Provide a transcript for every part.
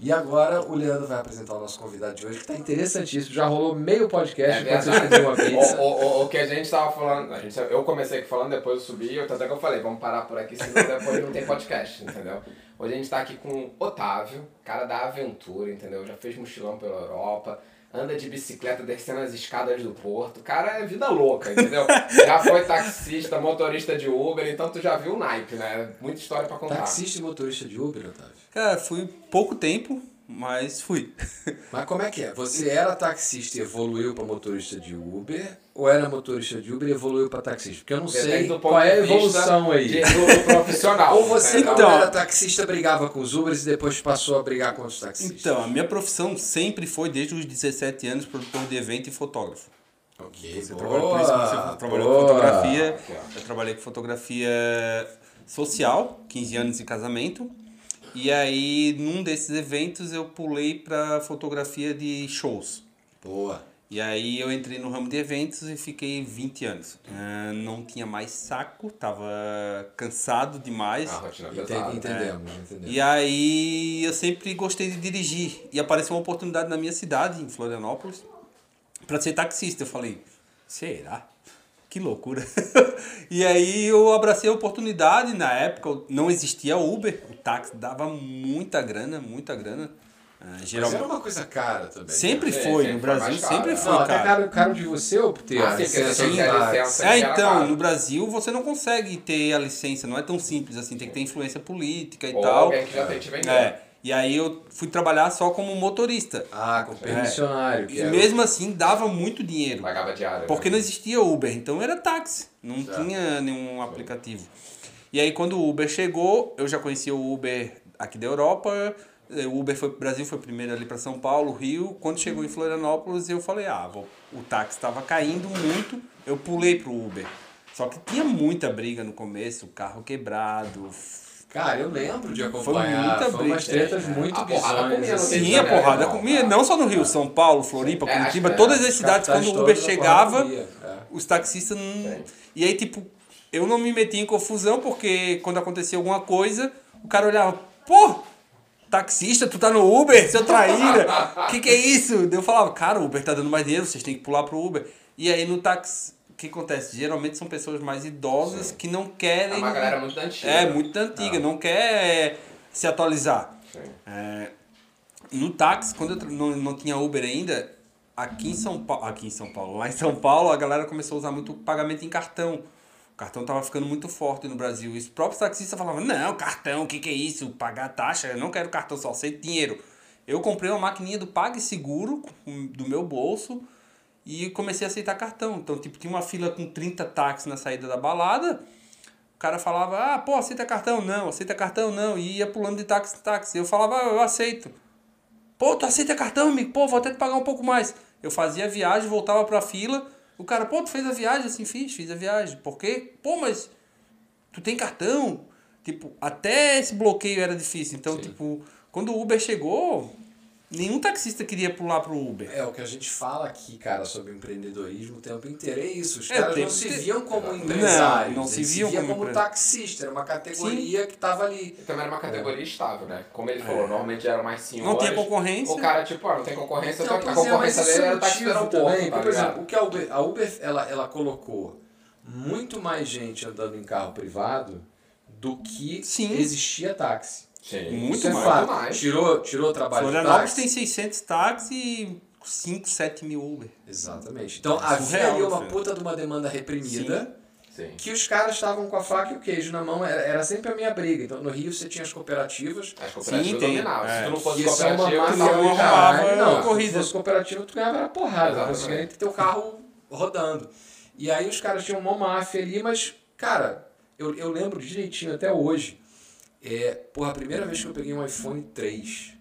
E agora o Leandro vai apresentar o nosso convidado de hoje, que tá interessantíssimo. Já rolou meio podcast É enquanto vocês pediam uma pizza. O, o, o, que a gente tava falando, a gente, eu comecei aqui falando, depois eu subi, até que eu falei, vamos parar por aqui, senão depois não tem podcast, entendeu? Hoje a gente tá aqui com o Otávio, cara da aventura, entendeu? Já fez mochilão pela Europa, anda de bicicleta descendo as escadas do porto. O cara é vida louca, entendeu? já foi taxista, motorista de Uber, então tu já viu o naipe, né? Muita história pra contar. Taxista e motorista de Uber, Otávio? Cara, fui pouco tempo, mas fui. Mas como é que é? Você era taxista e evoluiu para motorista de Uber? Ou era motorista de Uber e evoluiu para taxista? Porque eu não Depende sei qual é a evolução aí. de- profissional. Ou você Então- era taxista brigava com os Ubers e depois passou a brigar com os taxistas? Então, a minha profissão sempre foi, desde os 17 anos, produtor de evento e fotógrafo. Ok, Você boa, trabalha, por isso que você trabalhou boa. com fotografia. Eu trabalhei com fotografia social, 15 anos de casamento. E aí, num desses eventos, eu pulei pra fotografia de shows. Boa. E aí eu entrei no ramo de eventos e fiquei 20 anos. Ah, não tinha mais saco, tava cansado demais. A rotina Ente- pesada. Entendemos, entendemos. E aí eu sempre gostei de dirigir. E apareceu uma oportunidade na minha cidade, em Florianópolis, para ser taxista. Eu falei, será? Que loucura. e aí eu abracei a oportunidade. Na época não existia Uber. O táxi dava muita grana, muita grana. Ah, Mas geralmente. era uma coisa cara também. Sempre É, foi, sempre no foi Brasil mais caro, sempre né? foi Não, até caro. caro, de você obter Ah, a sim, licença a táxi. licença. É, então, caro. no Brasil você não consegue ter a licença, não é tão simples assim, tem que ter influência política e Ou tal. alguém que já tem te vendendo. É, e aí eu fui trabalhar só como motorista. Ah, com permissionário. que E era- mesmo assim dava muito dinheiro. Pagava diário. Porque né? não existia Uber, então era táxi, não tinha nenhum aplicativo. E aí quando o Uber chegou, eu já conhecia o Uber aqui da Europa, o Uber foi pro Brasil, foi primeiro ali para São Paulo, Rio. Quando chegou em Florianópolis, eu falei: "Ah, vou- o táxi estava caindo muito, eu pulei pro Uber". Só que tinha muita briga no começo, o carro quebrado. Cara, eu lembro de acompanhar. muita Foi umas briga. tretas muito comia, não assim. tem Sim, a porrada não, comia, cara. não só no Rio, São Paulo, Floripa, É, Curitiba, que todas é. as cidades, quando o Uber chegava, comia, é. os taxistas não. E aí, tipo, eu não me metia em confusão, porque quando acontecia alguma coisa, o cara olhava, pô, taxista, tu tá no Uber, seu traíra, que que é isso? Eu falava, cara, o Uber tá dando mais dinheiro, vocês têm que pular pro Uber. E aí no táxi, que acontece? Geralmente são pessoas mais idosas que não É querem. uma galera muito antiga. É, muito antiga, não quer se atualizar. Sim. É, no táxi, quando eu não, não tinha Uber ainda, aqui em São Paulo, aqui em São Paulo, lá em São Paulo, a galera começou a usar muito pagamento em cartão. O cartão tava ficando muito forte no Brasil. E os próprios taxistas falavam, não, cartão, o que, que é isso? Pagar taxa, eu não quero cartão, só aceito dinheiro. Eu comprei uma maquininha do PagSeguro do meu bolso e comecei a aceitar cartão. Então, tipo, tinha uma fila com 30 táxis na saída da balada. O cara falava, ah, pô, aceita cartão? Não, aceita cartão? Não. E ia pulando de táxi em táxi. Eu falava, ah, eu aceito. Pô, tu aceita cartão, amigo? Pô, vou até te pagar um pouco mais. Eu fazia a viagem, voltava pra fila. O cara, pô, tu fez a viagem? Assim, fiz, fiz a viagem. Por quê? Pô, mas tu tem cartão? Tipo, até esse bloqueio era difícil. Então, tipo, quando o Uber chegou, nenhum taxista queria pular pro Uber. É, o que a gente fala aqui, cara, sobre empreendedorismo o tempo inteiro é isso. Os É, caras não se viam como Não, empresários. não se eles viam via como como taxista. Era uma categoria que tava ali. E também era uma categoria estável, né? Como ele falou, normalmente eram mais senhores. Não tinha concorrência. O cara, tipo, ó, não tem concorrência, Então, a é, concorrência dele é era o táxi do motivo aeroporto, também. tá Por exemplo, o que a Uber, a Uber ela, ela colocou muito mais gente andando em carro privado do que Sim. existia táxi. Sim. Muito Isso é mais. mais. Tirou, tirou o trabalho de Florianópolis tem 600 táxis e 5, 7 mil Uber. Exatamente. Então É havia surreal, ali uma filho. puta de uma demanda reprimida. Sim. que os caras estavam com a faca e o queijo na mão, era, era sempre a minha briga. Então, no Rio você tinha as cooperativas, As cooperativas Sim, tem. dominavam. Se É. tu não fosse é cooperativa, do uma caralho. arrumava Não, a se corrida. fosse cooperativa, tu ganhava na porrada. Exatamente. Basicamente, teu carro rodando. E aí os caras tinham uma máfia ali, mas, cara, eu, eu lembro direitinho até hoje. É, porra, a primeira vez que eu peguei um iPhone 3.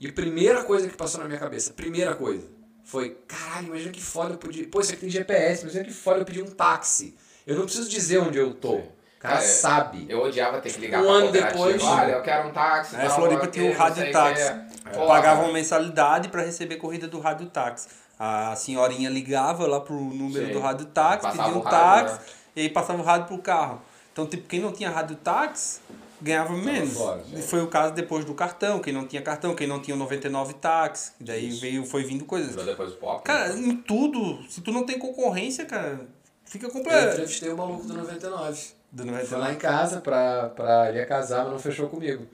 E a primeira coisa que passou na minha cabeça, primeira coisa, foi, caralho, imagina que foda eu podia. Pô, isso aqui tem GPS, imagina que foda eu pedir um táxi. Eu não preciso dizer onde eu tô. Sim. O cara Cara, é- sabe. Eu odiava ter que ligar Um pra ano depois- Olha, eu quero um táxi. É, tal, Floripa tinha o rádio táxi. Porra. Pagava uma mensalidade para receber corrida do rádio táxi. A senhorinha ligava lá pro número Sim. do rádio táxi, pedia um rádio, táxi né? e aí passava o rádio pro carro. Então, tipo, quem não tinha rádio táxi ganhava menos. fora, E foi o caso depois do cartão, quem não tinha cartão, quem não tinha o 99 táxi, daí veio, foi vindo coisas. Depois pop. Cara, né? em tudo, se tu não tem concorrência, cara, fica Eu completo. entrevistei o maluco do 99. Do Foi lá 99. em casa pra, pra ele ia casar, mas não fechou comigo.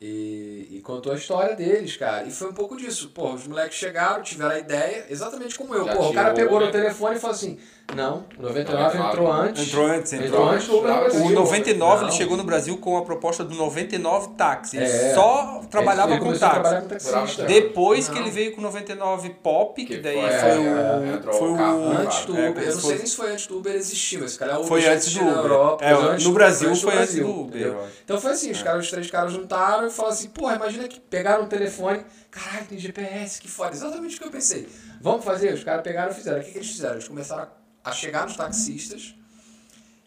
E, e contou a história deles, cara. E foi um pouco disso. Pô, os moleques chegaram, tiveram a ideia, exatamente como eu. Já Pô, o cara pegou no telefone e falou assim: Não, o 99 99 entrou antes. Entrou antes, entrou Entrou antes. antes Uber no O Brasil. O 99 ele Não. chegou no Brasil com a proposta do 99 táxi. Ele É. só trabalhava Ele com táxi. com taxista. Depois que Não. ele veio com o 99 Pop, que, Que daí foi, foi, é, o. entrou foi o carro o. Antes do É, Uber, eu não foi- sei nem se foi antes do Uber existir, mas se calhar o Uber Foi antes do Uber. Europa. É, antes no Brasil foi antes do Brasil, Uber. Então foi assim, os, caras, os três caras juntaram e falaram assim, porra, imagina que pegaram o telefone, caralho, tem GPS, que foda. Exatamente o que eu pensei. Vamos fazer? Os caras pegaram e fizeram. O que, que eles fizeram? Eles começaram a, a chegar nos taxistas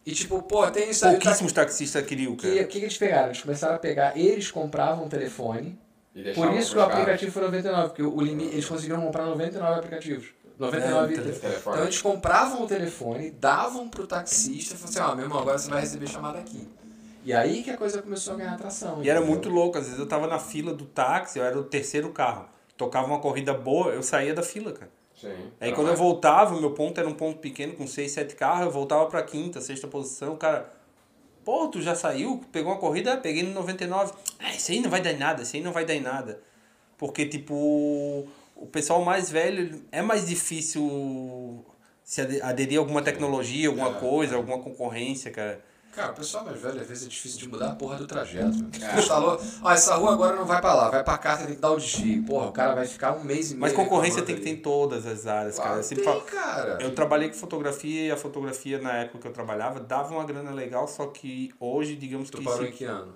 e tipo, pô, tem isso aí. tá- Pouquíssimos taxistas queriam, Que, o cara. que, que eles pegaram? Eles começaram a pegar, eles compravam um telefone, por isso que o aplicativo foi 99, porque o limite, eles conseguiram comprar 99 aplicativos. 99 É, itens. telefone. Então eles compravam o telefone, davam pro taxista e falavam assim, ó, meu irmão, agora você vai receber chamada aqui. E aí que a coisa começou a ganhar atração. E era entendeu? muito louco. Às vezes eu tava na fila do táxi, eu era o terceiro carro. Tocava uma corrida boa, eu saía da fila, cara. Sim. Aí quando eu voltava, o meu ponto era um ponto pequeno com 6, 7 carros, eu voltava pra quinta, sexta posição, o cara, pô, tu já saiu, pegou uma corrida, Ah, peguei no 99. Ah, isso aí não vai dar em nada, isso aí não vai dar em nada. Porque, tipo, o pessoal mais velho é mais difícil se ade- aderir a alguma tecnologia, alguma É. coisa, alguma concorrência, cara. Cara, o pessoal mais velho, às vezes é difícil de mudar a porra do trajeto. Tu instalou, ó, essa rua agora não vai pra lá, vai pra cá, tem que dar o desvio. Porra, o cara vai ficar um mês e meio. Mas concorrência tem que ter em todas as áreas, cara. Claro, Eu tem, falo- cara. Eu trabalhei com fotografia e a fotografia na época que eu trabalhava dava uma grana legal, só que hoje, digamos Tu que parou se- em que ano?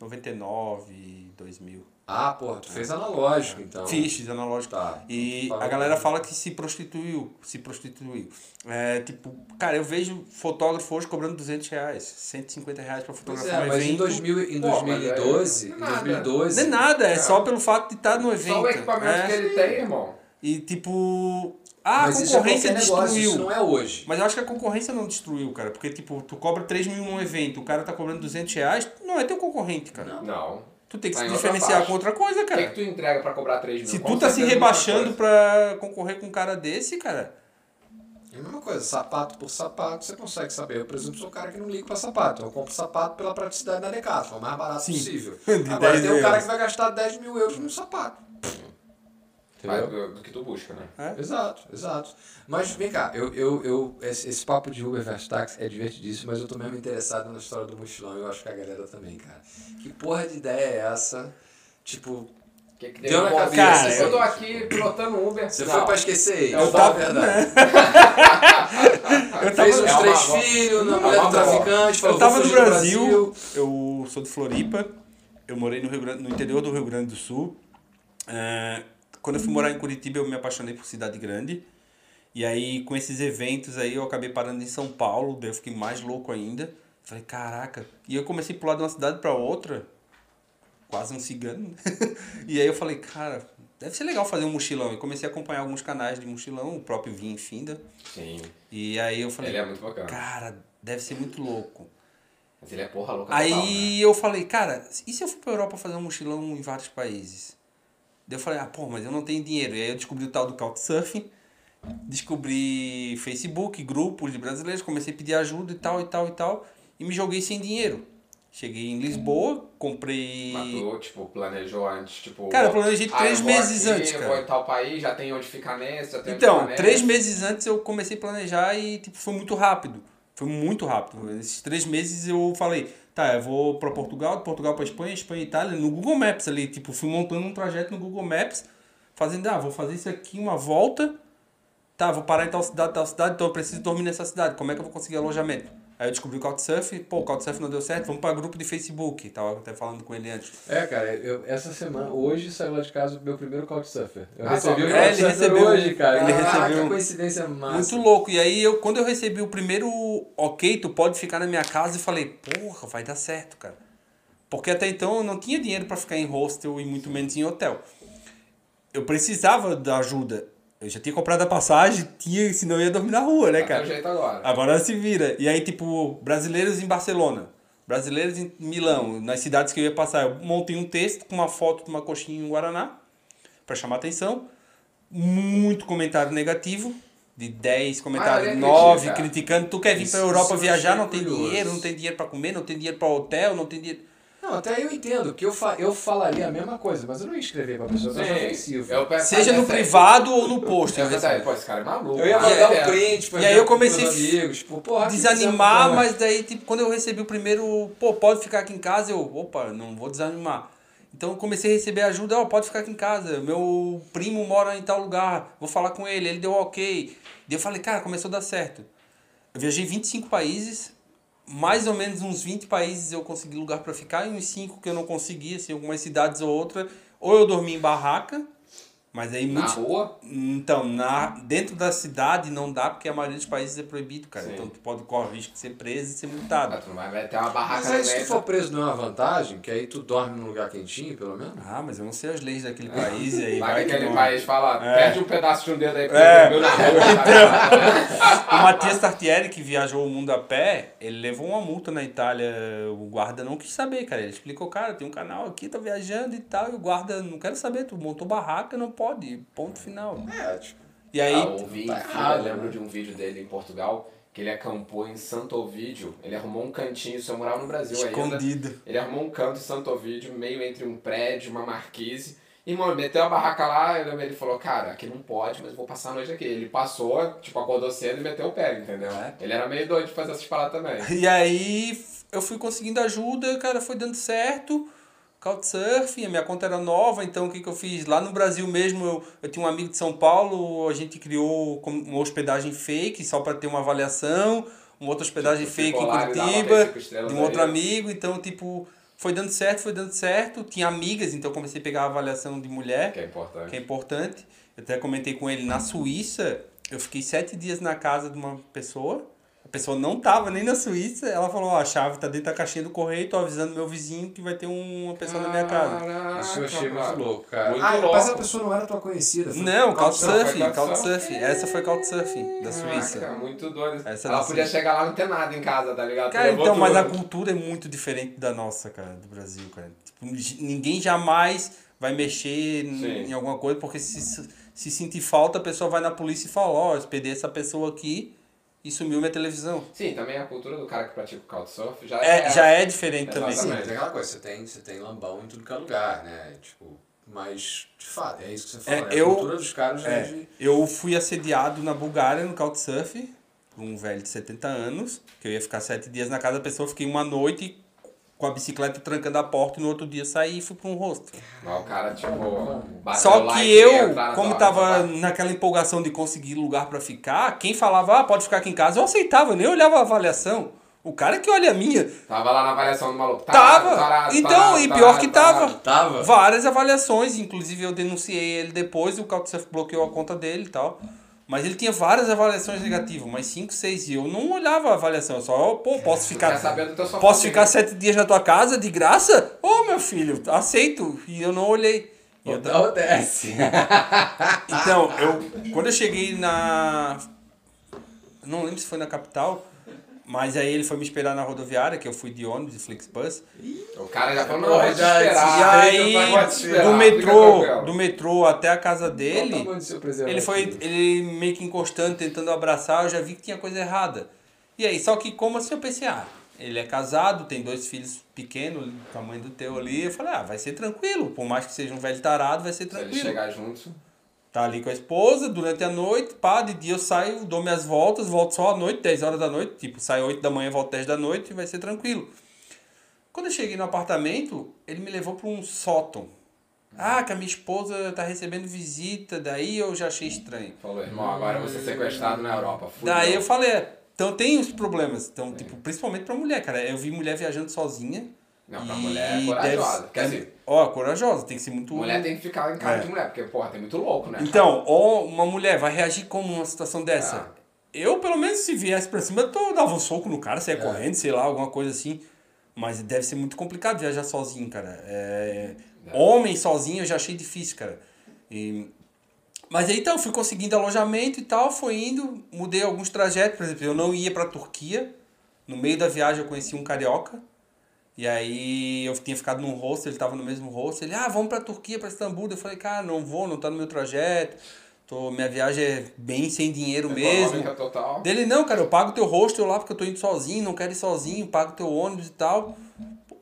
99, 2000. Ah, porra, tu fez analógico, então. Fiz, fiz analógico. Tá. E Fala. a galera fala que se prostituiu, se prostituiu. É, tipo, cara, eu vejo fotógrafo hoje cobrando 200 reais, 150 reais pra fotografar é, um mas em, evento. 2000, em Pô, mas 2012, é- em não é nada. 2012... Não é nada, é Cara. só pelo fato de estar no evento. Só o equipamento é. que ele tem, irmão. E tipo, ah, a mas isso é concorrência qualquer negócio, destruiu. isso não é hoje. Mas eu acho que a concorrência não destruiu, cara. Porque, tipo, tu cobra 3 mil num evento, o cara tá cobrando 200 reais, não é teu concorrente, cara. Não. Não. Tu tem que Tá se outra diferenciar com outra coisa, O que, cara. que tu entrega pra cobrar 3 mil? Se tu tá se certeza rebaixando pra concorrer com um cara desse, cara. É a mesma coisa, sapato por sapato, você consegue saber. Eu, por exemplo, sou um cara que não liga pra sapato. Eu compro sapato pela praticidade da Decathlon, o mais barato Sim. possível. Agora 10 tem um cara que vai gastar 10 mil euros num sapato. Entendeu? do, do que tu busca, né? É? Exato, exato. Mas vem cá, eu, eu, eu, esse, esse papo de Uber versus táxi é divertidíssimo, mas eu tô mesmo interessado na história do mochilão e eu acho que a galera também, cara. Que porra de ideia é essa? Tipo, Que que Deu na cabeça, Cara, Eu tô aqui pilotando Uber. você Não. foi pra esquecer Eu tava- verdade. Eu Fez tava, uns É três filhos, na é mulher do traficante, falou, eu tava no do Brasil, eu sou de Floripa, eu morei no, Rio Grande, no interior do Rio Grande do Sul. É, quando eu fui morar em Curitiba, eu me apaixonei por cidade grande. E aí, com esses eventos aí, eu acabei parando em São Paulo, daí eu fiquei mais louco ainda. Falei, caraca. E eu comecei a pular de uma cidade pra outra, quase um cigano. e aí eu falei, cara, deve ser legal fazer um mochilão. E comecei a acompanhar alguns canais de mochilão, o próprio Vinho Finda. Sim. E aí eu falei, Ele é muito bacana. cara, deve ser muito louco. Mas ele é porra louca total, né? Aí eu falei, cara, e se eu for pra Europa fazer um mochilão em vários países? Daí eu falei, ah, pô, mas eu não tenho dinheiro. E aí eu descobri o tal do Couchsurfing, descobri Facebook, grupos de brasileiros, comecei a pedir ajuda e tal, e tal, e tal, e me joguei sem dinheiro. Cheguei em Lisboa, comprei... Mas tu, tipo, planejou antes, tipo... Cara, eu planejei ah, três eu meses aqui, antes, eu cara. vou em tal país, já tem onde ficar nesse, já tem Então, três meses antes eu comecei a planejar e tipo, foi muito rápido. Foi muito rápido. Nesses três meses eu falei, tá, eu vou para Portugal, de Portugal para Espanha, Espanha e Itália, no Google Maps ali. Tipo, fui montando um trajeto no Google Maps, fazendo, ah, vou fazer isso aqui, uma volta. Tá, vou parar em tal cidade, tal cidade, então eu preciso dormir nessa cidade. Como é que eu vou conseguir alojamento? Aí eu descobri o Couchsurf, pô, o Couchsurf não deu certo, vamos para grupo de Facebook. Tava até falando com ele antes. É, cara, eu, essa semana, hoje saiu lá de casa o meu primeiro Couchsurfer. Eu Ah, recebi o é, ele recebeu- hoje, cara. ele Caraca, recebeu- coincidência massa. Muito louco. E aí, eu, quando eu recebi o primeiro ok, tu pode ficar na minha casa, e falei, porra, vai dar certo, cara. Porque até então eu não tinha dinheiro para ficar em hostel e muito menos em hotel. Eu precisava da ajuda. Eu já tinha comprado a passagem, tinha, senão eu ia dormir na rua, né, Tá cara? jeito agora. Agora se vira. E aí, tipo, brasileiros em Barcelona. brasileiros em Milão, nas cidades que eu ia passar. Eu montei um texto com uma foto de uma coxinha em Guaraná, para chamar atenção. Muito comentário negativo, de 10 comentários, Ah, ele 9 critica. criticando. Tu quer vir para Europa eu viajar, não tem curioso. dinheiro, não tem dinheiro para comer, não tem dinheiro para hotel, não tem dinheiro. Não, até eu entendo que eu, fa eu falaria a mesma coisa, mas eu não ia escrever pra pessoa eu acho ofensivo. Eu peço- Seja no essa- privado ou no post. Eu respondo. pô, esse cara é maluco. Eu ia Ah, mandar é. um print pra E aí eu comecei pros amigos, tipo, porra, que desanimar, mas daí, tipo, quando eu recebi o primeiro, pô, pode ficar aqui em casa, eu, opa, não vou desanimar. Então eu comecei a receber ajuda, ó, pode ficar aqui em casa, meu primo mora em tal lugar, vou falar com ele, ele deu ok. Daí eu falei, cara, começou a dar certo. Eu viajei 25 países, mais ou menos uns 20 países eu consegui lugar para ficar, e uns 5 que eu não consegui, assim, algumas cidades ou outra, ou eu dormi em barraca, mas aí Na muitos... rua? Então, na, dentro da cidade não dá, porque a maioria dos países é proibido, cara. Sim. Então tu pode correr o risco de ser preso e ser multado. Ah, tu não vai ter uma barraca Mas aí se tu for preso não é uma vantagem, que aí tu dorme num lugar quentinho, pelo menos. Ah, mas eu não sei as leis daquele país e aí Vai vai que que aquele não. país fala, É. perde um pedaço de um dedo aí que É. dormiu na rua. O Matias Tartieri, que viajou o mundo a pé, ele levou uma multa na Itália. O guarda não quis saber, cara. Ele explicou, cara, tem um canal aqui, tá viajando e tal. E o guarda, não quero saber, tu montou barraca, não pode. Ponto final. É, tipo. E aí, Ah, eu vi, tá eu errado, lembro né? de um vídeo dele em Portugal, que ele acampou em Santo Ovídio. Ele arrumou um cantinho, isso eu morava no Brasil ainda. escondido. Ele arrumou um canto em Santo Ovídio, meio entre um prédio, uma marquise. E, mano, meteu a barraca lá, eu ele falou, cara, aqui não pode, mas eu vou passar a noite aqui. Ele passou, tipo, acordou cedo e meteu o pé, entendeu? É. Ele era meio doido de fazer essas paradas também. E aí eu fui conseguindo ajuda, cara, foi dando certo. Couchsurfing, a minha conta era nova, então o que, que eu fiz? Lá no Brasil mesmo, eu, eu tinha um amigo de São Paulo, a gente criou uma hospedagem fake, só para ter uma avaliação, uma outra hospedagem Tipo, fake em Curitiba, de um outro aí. amigo, então, tipo, foi dando certo, foi dando certo. Tinha amigas, então comecei a pegar a avaliação de mulher Que é importante. que é importante. Eu até comentei com ele na Suíça, eu fiquei sete dias na casa de uma pessoa. A pessoa não tava nem na Suíça. Ela falou: ó, a chave tá dentro da caixinha do correio, tô avisando meu vizinho que vai ter uma pessoa na minha casa. Caraca, Isso eu achei muito cara. louco, cara. Muito ah, louco. mas a pessoa não era tua conhecida. foi Não, Couchsurfing. Couchsurfing. Essa foi Couchsurfing da Caraca, Suíça. muito doido. Essa Ela podia Suíça. chegar lá e não ter nada em casa, tá ligado? Cara, então, mas a tudo. cultura é muito diferente da nossa, cara, do Brasil, cara. Tipo, ninguém jamais vai mexer em- Sim. em alguma coisa, porque se, se sentir falta, a pessoa vai na polícia e fala, ó, eu hospedei essa pessoa aqui e sumiu minha televisão. Sim, também a cultura do cara que pratica o couchsurf já É, já é diferente Exatamente. também. Sim, tem aquela coisa, você tem, você tem lambão em tudo que é lugar, né? Tipo, mas, de fato, é isso que você falou, É, né? eu- A cultura dos caras já é, É, de... eu fui assediado na Bulgária no Couchsurf, por um velho de 70 anos, que eu ia ficar sete dias na casa da pessoa, fiquei uma noite com a bicicleta trancando a porta e no outro dia saí e fui para um rosto. Mas o cara, tipo, bateu Só que eu, como tava naquela empolgação de conseguir lugar pra ficar, quem falava, ah, pode ficar aqui em casa, eu aceitava, eu nem olhava a avaliação. O cara que olha a minha, Tava lá na avaliação do maluco. tava. Tarado, tarado, então, tarado, e pior tarado, que tarado. tava. Tava? Várias avaliações, inclusive eu denunciei ele depois e o Couchsurf bloqueou a conta dele e tal. Mas ele tinha várias avaliações negativas, mas 5, 6, e eu não olhava a avaliação, eu só, pô, posso ficar. Posso ficar sete dias na tua casa de graça? Ô meu filho, aceito. E eu não olhei. Eu Não desce. então, eu quando eu cheguei na não lembro se foi na capital, mas aí ele foi me esperar na rodoviária, que eu fui de ônibus de Flixbus. O cara já falou, Não, vai te esperar. e aí do metrô, tranquilo. do metrô até a casa dele, ele foi ele meio que encostando, tentando abraçar, eu já vi que tinha coisa errada. E aí, só que como assim eu pensei, ah, ele é casado, tem dois filhos pequenos, do tamanho do teu ali, eu falei, ah, vai ser tranquilo, por mais que seja um velho tarado, vai ser Se ele tranquilo. chegar junto, Tá ali com a esposa durante a noite, pá, de dia eu saio, dou minhas voltas, volto só à noite, 10 horas da noite, tipo, saio 8 da manhã, volto 10 da noite e vai ser tranquilo. Quando eu cheguei no apartamento, ele me levou para um sótão. Ah, que a minha esposa tá recebendo visita, daí eu já achei estranho. falou, irmão, agora você sequestrado na Europa. Fudeu. Daí eu falei, é, então tem os problemas, então, tipo, principalmente pra mulher, cara. Eu vi mulher viajando sozinha. Não, pra e mulher é deve- corajosa. Quer dizer, Ó, corajosa, tem que ser muito. mulher tem que ficar em casa É. de mulher, porque, porra, tem muito louco, né? Então, ó, uma mulher vai reagir como numa situação dessa? Ah. Eu, pelo menos, se viesse pra cima, eu tô- dava um soco no cara, saia correndo, sei lá, alguma coisa assim. Mas deve ser muito complicado viajar sozinho, cara. É... Homem sozinho eu já achei difícil, cara. E... Mas aí então, fui conseguindo alojamento e tal, foi indo, mudei alguns trajetos, por exemplo, eu não ia pra Turquia. No meio da viagem eu conheci um carioca. E aí eu tinha ficado num hostel, ele tava no mesmo hostel. Ele, ah, vamos pra Turquia, pra Istambul. Eu falei, cara, não vou, não tá no meu trajeto. Tô, minha viagem é bem sem dinheiro mesmo. Total. Dele, não, cara, eu pago teu hostel lá porque eu tô indo sozinho, não quero ir sozinho, pago teu ônibus e tal.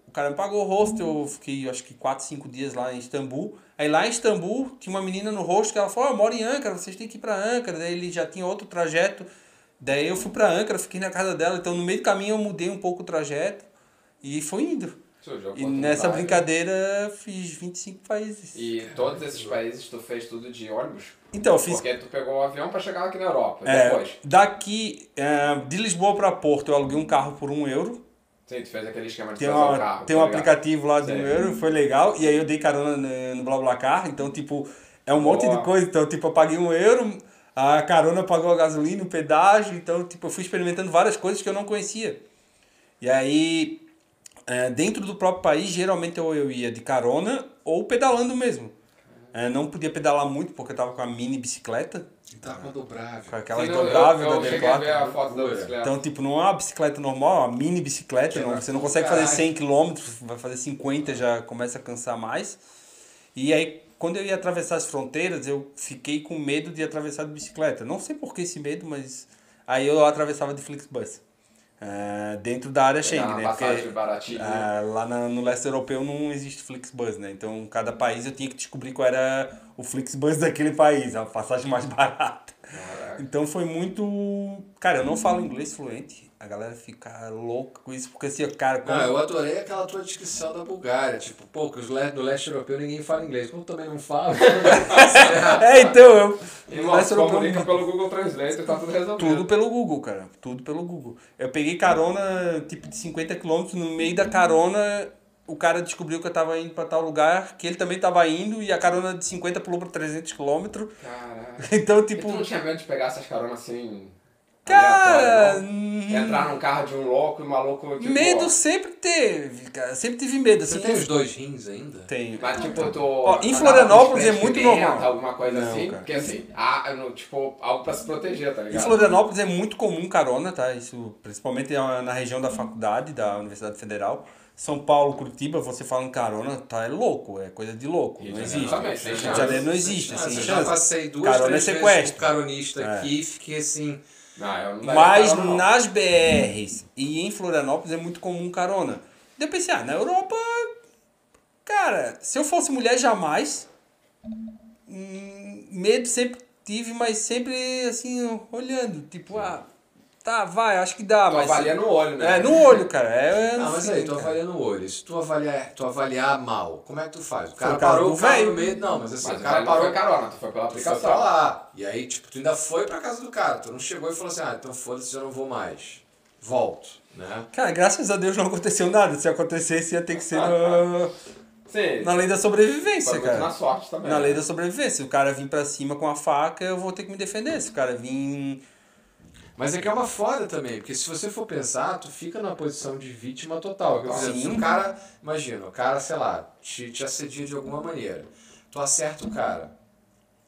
O cara me pagou o hostel, eu fiquei acho que 4, 5 dias lá em Istambul. Aí lá em Istambul tinha uma menina no hostel que ela falou, oh, eu moro em Ankara, vocês têm que ir pra Ankara. Daí ele já tinha outro trajeto. Daí eu fui pra Ankara, fiquei na casa dela, então no meio do caminho eu mudei um pouco o trajeto e foi indo. E nessa brincadeira fiz 25 países. E todos esses países tu fez tudo de ônibus? Então, eu fiz Porque tu pegou o avião pra chegar aqui na Europa. É, Depois. daqui, é, de Lisboa para Porto, eu aluguei um carro por um euro. Sim, tu fez aquele esquema de Tem, uma, carro. tem tá um ligado? aplicativo lá de um euro, foi legal. E aí eu dei carona no, no BlaBlaCar. Então, tipo, é um monte Boa. de coisa. Então, tipo, eu paguei um euro, a carona pagou a gasolina, o pedágio. Então, tipo, eu fui experimentando várias coisas que eu não conhecia. E aí, é, dentro do próprio país, geralmente ou eu ia de carona ou pedalando mesmo. É, não podia pedalar muito porque eu tava com a mini bicicleta, Tá com dobrável. com aquela dobrável eu, da eu cheguei a ver D4. a foto da loucura. bicicleta. Então, tipo, não é uma bicicleta normal, é uma mini bicicleta. Não, você não consegue fazer Caralho. 100 km, vai fazer 50, já começa a cansar mais. E aí, quando eu ia atravessar as fronteiras, eu fiquei com medo de atravessar de bicicleta. Não sei por que esse medo, mas aí eu atravessava de Flixbus. É, dentro da área Schengen, né? Porque baratinha. ah, lá na- no leste europeu não existe Flixbus, né? Então, cada país eu tinha que descobrir qual era o Flixbus daquele país, a passagem mais barata. Caraca. Então foi muito. Cara, eu não falo inglês fluente. A galera fica louca com isso, porque assim, cara. Como... Não, eu adorei aquela tua descrição da Bulgária. Tipo, pô, que os le- no leste europeu ninguém fala inglês. Como também não falo. É, então eu. Irmão, leste se europeu, comunica pelo Google Translate e tá tudo resolvido. Tudo pelo Google, cara. Tudo pelo Google. Eu peguei carona, tipo, de 50 km. No meio da carona, o cara descobriu que eu tava indo pra tal lugar, que ele também tava indo, e a carona de 50 pulou pra 300 km. Caraca. Então, E tipo. tu não tinha medo de pegar essas caronas assim... Cara. aleatórias, não? hum, Entrar num carro de um louco e o maluco, tipo... Medo sempre teve, cara. Sempre tive medo. Você Assim, tem os dois rins ainda? Tenho. Mas tipo, tu... Ó, em Florianópolis é muito normal. Alguma coisa Não, assim, cara. porque assim, ah, no- tipo, algo pra se proteger, tá Em ligado? Florianópolis é muito comum carona, tá? Isso principalmente na na região da faculdade, da Universidade Federal. São Paulo, Curitiba, você fala em carona, tá? É louco, é coisa de louco. Não existe. Rio de. Janeiro não existe, Ah, assim. eu já passei duas, Carona três é vezes sequestro. com caronista É. aqui e fiquei assim... Não, Mas carona, não. nas BRs e em Florianópolis é muito comum carona. Eu pensei, ah, na Europa, cara, se eu fosse mulher, jamais. Hum, medo sempre tive, mas sempre assim, olhando, tipo, ah, tá, vai, acho que dá, Tu mas. avalia no olho, né? É, no olho, cara. É, Ah, mas aí, tu avalia no olho. Se tu avaliar, tu avaliar mal, como é que tu faz? O cara caso parou o carro no meio... Não, mas assim, Mas o cara não parou... foi carona, tu foi pela Tu foi aplicação. pra lá. E aí, tipo, tu ainda foi pra casa do cara. Tu não chegou e falou assim, ah, então foda-se, eu não vou mais. Volto, né? Cara, graças a Deus não aconteceu nada. Se acontecesse, ia ter que ser na, Sim. na lei da sobrevivência, Foi cara. na sorte também. Na né? lei da sobrevivência. Se o cara vir pra cima com a faca, eu vou ter que me defender. Se o cara vir. Mas é que é uma foda também, porque se você for pensar, tu fica numa posição de vítima total. Por exemplo, se o cara, imagina, o cara, sei lá, te, te assedia de alguma maneira. Tu acerta o cara.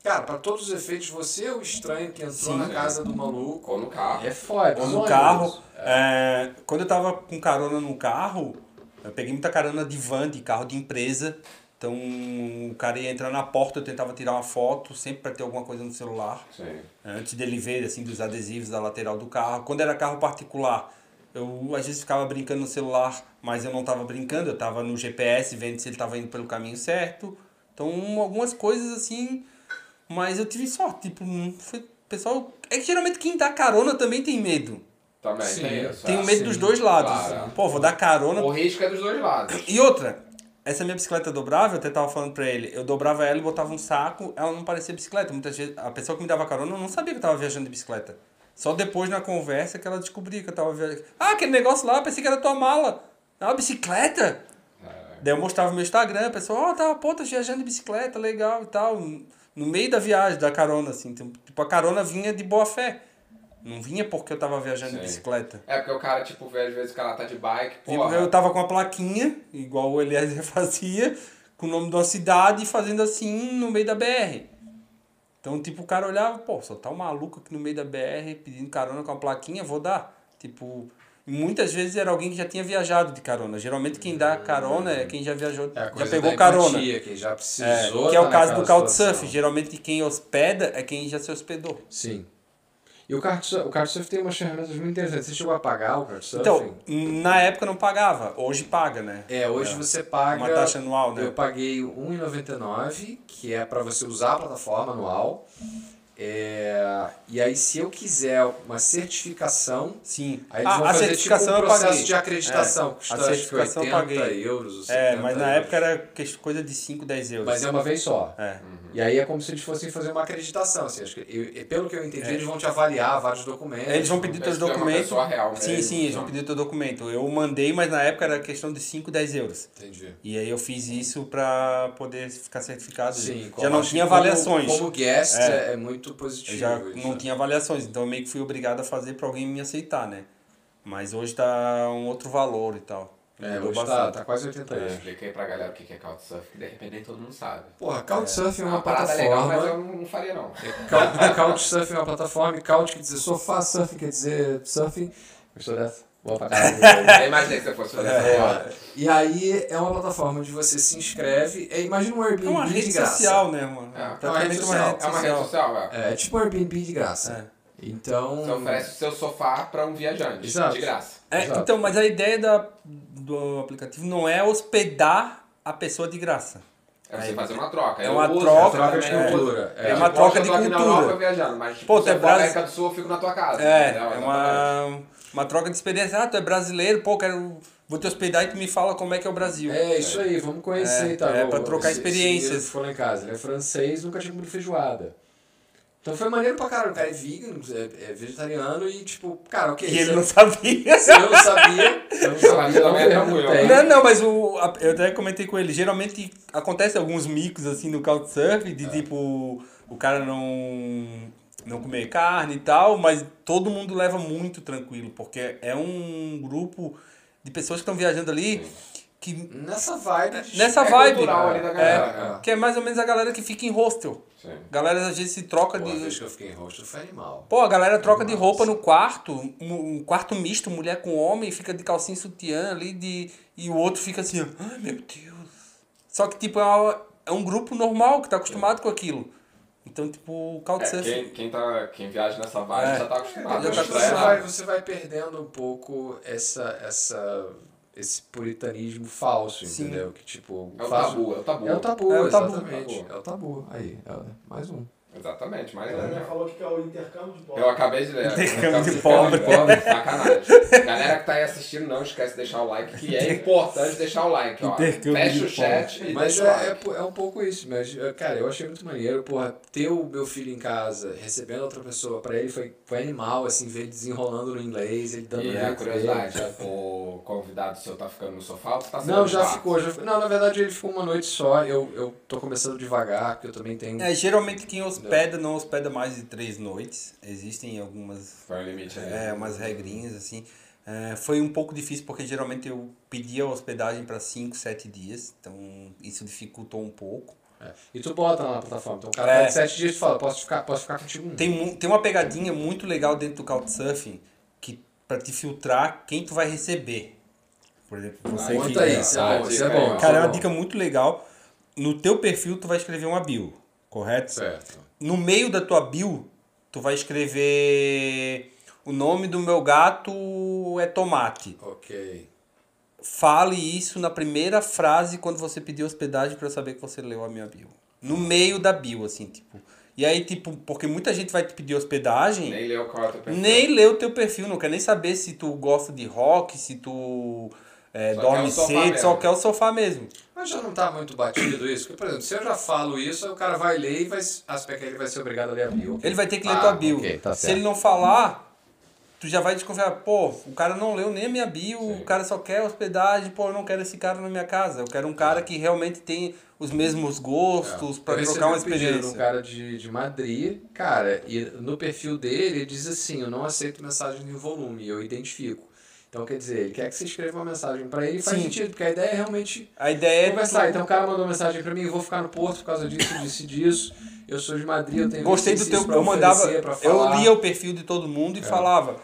Cara, pra todos os efeitos, você é o estranho que entrou Sim. na casa do maluco. Ou no carro. É foda. Ou no carro. isso. É, quando eu tava com carona no carro, eu peguei muita carona de van, de carro de empresa. Então o cara ia entrar na porta, eu tentava tirar uma foto, sempre pra ter alguma coisa no celular. Sim. Antes dele ver, assim, dos adesivos da lateral do carro. Quando era carro particular, eu às vezes ficava brincando no celular, mas eu não tava brincando, eu tava no GPS vendo se ele tava indo pelo caminho certo. Então, algumas coisas assim, mas eu tive sorte, tipo, foi, pessoal, é que geralmente quem dá carona também tem medo. Também Sim, tem isso. Tem é. o medo sim, dos dois lados. claro. Pô, vou dar carona. O risco é dos dois lados. E outra, essa minha bicicleta dobrável, eu até tava falando pra ele, eu dobrava ela e botava um saco, ela não parecia bicicleta. Muitas vezes, a pessoa que me dava carona não sabia que eu tava viajando de bicicleta. Só depois na conversa que ela descobria que eu tava viajando. Ah, aquele negócio lá, pensei que era tua mala. É uma bicicleta? Daí eu mostrava o meu Instagram, a pessoa, ó, tá, pô, tá viajando de bicicleta, legal e tal. No meio da viagem, da carona, assim. Tipo, a carona vinha de boa fé. Não vinha porque eu tava viajando de Sim. bicicleta. É porque o cara, tipo, vê às vezes que ela tá de bike, Tipo, porra. eu tava com a plaquinha, igual o Eliezer fazia, com o nome de uma cidade, fazendo assim no meio da BR. Então, tipo, o cara olhava, pô, só tá um maluco aqui no meio da BR pedindo carona com a plaquinha, vou dar. Tipo, Muitas vezes era alguém que já tinha viajado de carona. Geralmente quem dá carona é quem já viajou, É já pegou carona. empatia, quem já É, precisou. que é o caso do Couchsurf. Geralmente quem hospeda é quem já se hospedou. Sim. E o Couchsurf, o Couchsurf tem umas ferramentas muito interessantes. Você chegou a pagar o Couchsurf? Então, na época não pagava, hoje paga, né? é, hoje É. você paga... Uma taxa anual, né? Eu paguei R$ 1,99, que é para você usar a plataforma anual. É, e aí, se eu quiser uma certificação, Sim. aí eles A, vão a fazer certificação tipo um processo de acreditação. É, Custa a acho que certificação eu 80 paguei. euros. ou É, 70 mas na euros. época era coisa de 5, 10 euros. Mas é uma vez só. É. E aí é como se eles fossem fazer uma acreditação. Assim, acho que, eu- pelo que eu entendi, eles vão te avaliar vários documentos. Eles vão pedir teus é documentos. real sim, mesmo, sim, eles vão então. pedir teu documento. Eu mandei, mas na época era questão de 5, 10 euros. Entendi. E aí eu fiz isso pra poder ficar certificado. Sim, já não tinha que como- avaliações. Como, guest É. é, muito positivo. Eu já isso, não tinha avaliações, então eu meio que fui obrigado a fazer pra alguém me aceitar, né? Mas hoje tá um outro valor e tal. É, Mudou hoje tá, bastante. tá quase 80 Eu euros. expliquei pra galera o que que é Couchsurf, que de repente nem todo mundo sabe. Porra, Couchsurf é, É uma, uma parada plataforma. legal, mas eu não faria não. Couch- Couchsurf é uma plataforma, couch quer dizer sofá, surf quer dizer surfing. Gostou dessa? Pra caralho. Eu imaginei que você fosse fazer É, essa porra. E aí é uma plataforma onde você se inscreve. É, imagina um Airbnb É uma rede de graça. social, né, mano? É, é uma rede social. É uma rede social, é. É tipo um Airbnb de graça. É. Então. Você oferece o seu sofá pra um viajante, Exato. de graça. É, Exato. então, mas a ideia da, do aplicativo não é hospedar a pessoa de graça. É você Aí- fazer uma troca. é Eu uma uso, troca, eu troca de cultura. É Eu uma troca eu de cultura. Europa viajando, mas tipo, Pô, se tu é eu for brasi- América do Sul, eu fico na tua casa. É, entendeu? é Exatamente. uma, uma troca de experiência. Ah, tu é brasileiro, pô, quero, vou te hospedar e tu me fala como é que é o Brasil. É isso aí, vamos conhecer É, e tal. é pra trocar experiências. esse for lá em casa, ele é francês, nunca tinha comido feijoada. Então foi maneiro pra caralho. O cara é vegan, é, é vegetariano e tipo, cara, ok. E ele se não sabia. se eu não sabia, eu não sabia, não é perguntei. né? Não, não, mas o, a- eu até comentei com ele, geralmente acontece alguns micos assim no Couchsurf, de tipo, o cara não, não comer carne e tal, mas todo mundo leva muito tranquilo, porque é um grupo de pessoas que estão viajando ali que Nessa vibe de... nessa É vibe, cultural ali da galera. É, que é mais ou menos a galera que fica em hostel. Sim. Galera às vezes se troca Pô, a vez de que eu fiquei em rosto foi animal. Pô, a galera troca de Nossa. roupa no quarto, um quarto misto, mulher com homem, fica de calcinha e sutiã ali, de, e o outro fica assim, ai meu Deus. Só que, tipo, é, uma- é um grupo normal que tá acostumado com aquilo. Então, tipo, o É, Couchsurf... quem, quem, tá, quem viaja nessa vibe É. já tá acostumado. eu já acho tá que você acostumado. vai, você vai perdendo um pouco essa, essa, esse puritanismo falso, Sim. entendeu? Que tipo. É o faz- tabu, é o tabu. É o tabu, É o tabu. exatamente. Tabu. É o tabu. Aí, é mais um. Exatamente, mais Ela um. já falou que é o intercâmbio de pobre. Eu acabei de ler. Intercâmbio de Intercâmbio pobre. Sacanagem. Galera que tá aí assistindo, não esquece de deixar o like, que é importante deixar o like, ó. Intercâmbio Fecha de o chat e Mas deixa o é, like. é, é um pouco isso, mas, é, cara, eu achei muito maneiro, porra, ter o meu filho em casa, recebendo outra pessoa, pra ele foi, foi animal, assim, ver ele desenrolando no inglês, ele dando E o a curiosidade, dele. o convidado seu tá ficando no sofá ou tá sendo Não, já ficou, já ficou. Não, na verdade ele ficou uma noite só, eu, eu tô começando devagar, porque eu também tenho... É, geralmente quem hospeda não hospeda mais de três noites. Existem algumas limite é, umas regrinhas, assim. É, foi um pouco difícil porque geralmente eu pedia hospedagem para 5, 7 dias. Então isso dificultou um pouco. É. E tu bota na plataforma, então o cara É. pede sete dias e tu fala, posso ficar, posso ficar contigo um. Tem, tem uma pegadinha muito legal dentro do Couchsurfing que para te filtrar quem tu vai receber. Por exemplo, você Conta que, aí, isso é Ah, bom, isso é bom. Cara, é é uma bom. dica muito legal. No teu perfil tu vai escrever uma bio, correto? Certo. No meio da tua bio, tu vai escrever o nome do meu gato é tomate. Ok. Fale isso na primeira frase quando você pedir hospedagem para eu saber que você leu a minha bio. No meio da bio, assim, tipo. E aí, tipo, porque muita gente vai te pedir hospedagem, Nem leu qual é o teu perfil. nem lê o teu perfil, não quer nem saber se tu gosta de rock, se tu é, Só dorme cedo, só quer o sofá mesmo. Mas já não tá muito batido isso? Porque, por exemplo, se eu já falo isso, o cara vai ler e vai, aspecto ele vai ser obrigado a ler a bio. Ele vai ter que ler Ah, tua bio. ok, tá se certo. ele não falar, tu já vai desconfiar, pô, o cara não leu nem a minha bio, Sim. o cara só quer hospedagem, pô, eu não quero esse cara na minha casa. Eu quero um cara que realmente tem os mesmos gostos pra É. Recebi trocar uma um de experiência. um cara de, de Madrid, cara, e no perfil dele ele diz assim, eu não aceito mensagem em volume, eu identifico. Então, quer dizer, ele quer que você escreva uma mensagem pra ele e faz Sim. sentido, porque a ideia é realmente A ideia é conversar. tu- Então o cara mandou mensagem pra mim, eu vou ficar no Porto por causa disso, disso e disso. Eu sou de Madrid, eu tenho Gostei do teu. Eu mandava. Eu lia o perfil de todo mundo e É. falava.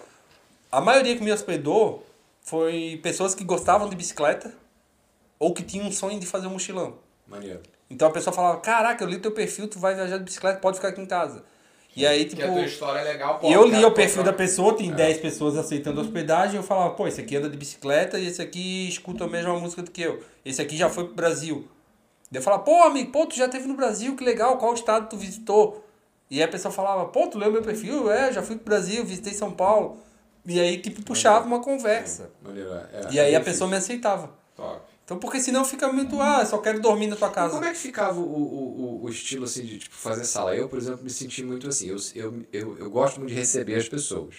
A maioria que me hospedou foi pessoas que gostavam de bicicleta ou que tinham um sonho de fazer um mochilão. Maneiro. Então a pessoa falava, caraca, eu li teu perfil, tu vai viajar de bicicleta, pode ficar aqui em casa. E aí, tipo, Porque a tua história é legal, pô. eu li o perfil da pessoa, tem 10 pessoas aceitando hospedagem, eu falava, pô, esse aqui anda de bicicleta e esse aqui escuta a mesma música do que eu. Esse aqui já foi pro Brasil. Daí eu falava, pô, amigo, pô, tu já teve no Brasil, que legal, qual estado tu visitou? E aí a pessoa falava, pô, tu leu meu perfil? É, já fui pro Brasil, visitei São Paulo. E aí, tipo, puxava uma conversa. Maneiro, é. E aí é a pessoa me aceitava. Top. Então, porque senão fica muito, ah, só quero dormir na tua E casa. como é que ficava o, o, o, estilo assim de tipo, fazer sala? Eu, por exemplo, me senti muito assim. Eu, eu, eu, eu gosto muito de receber as pessoas.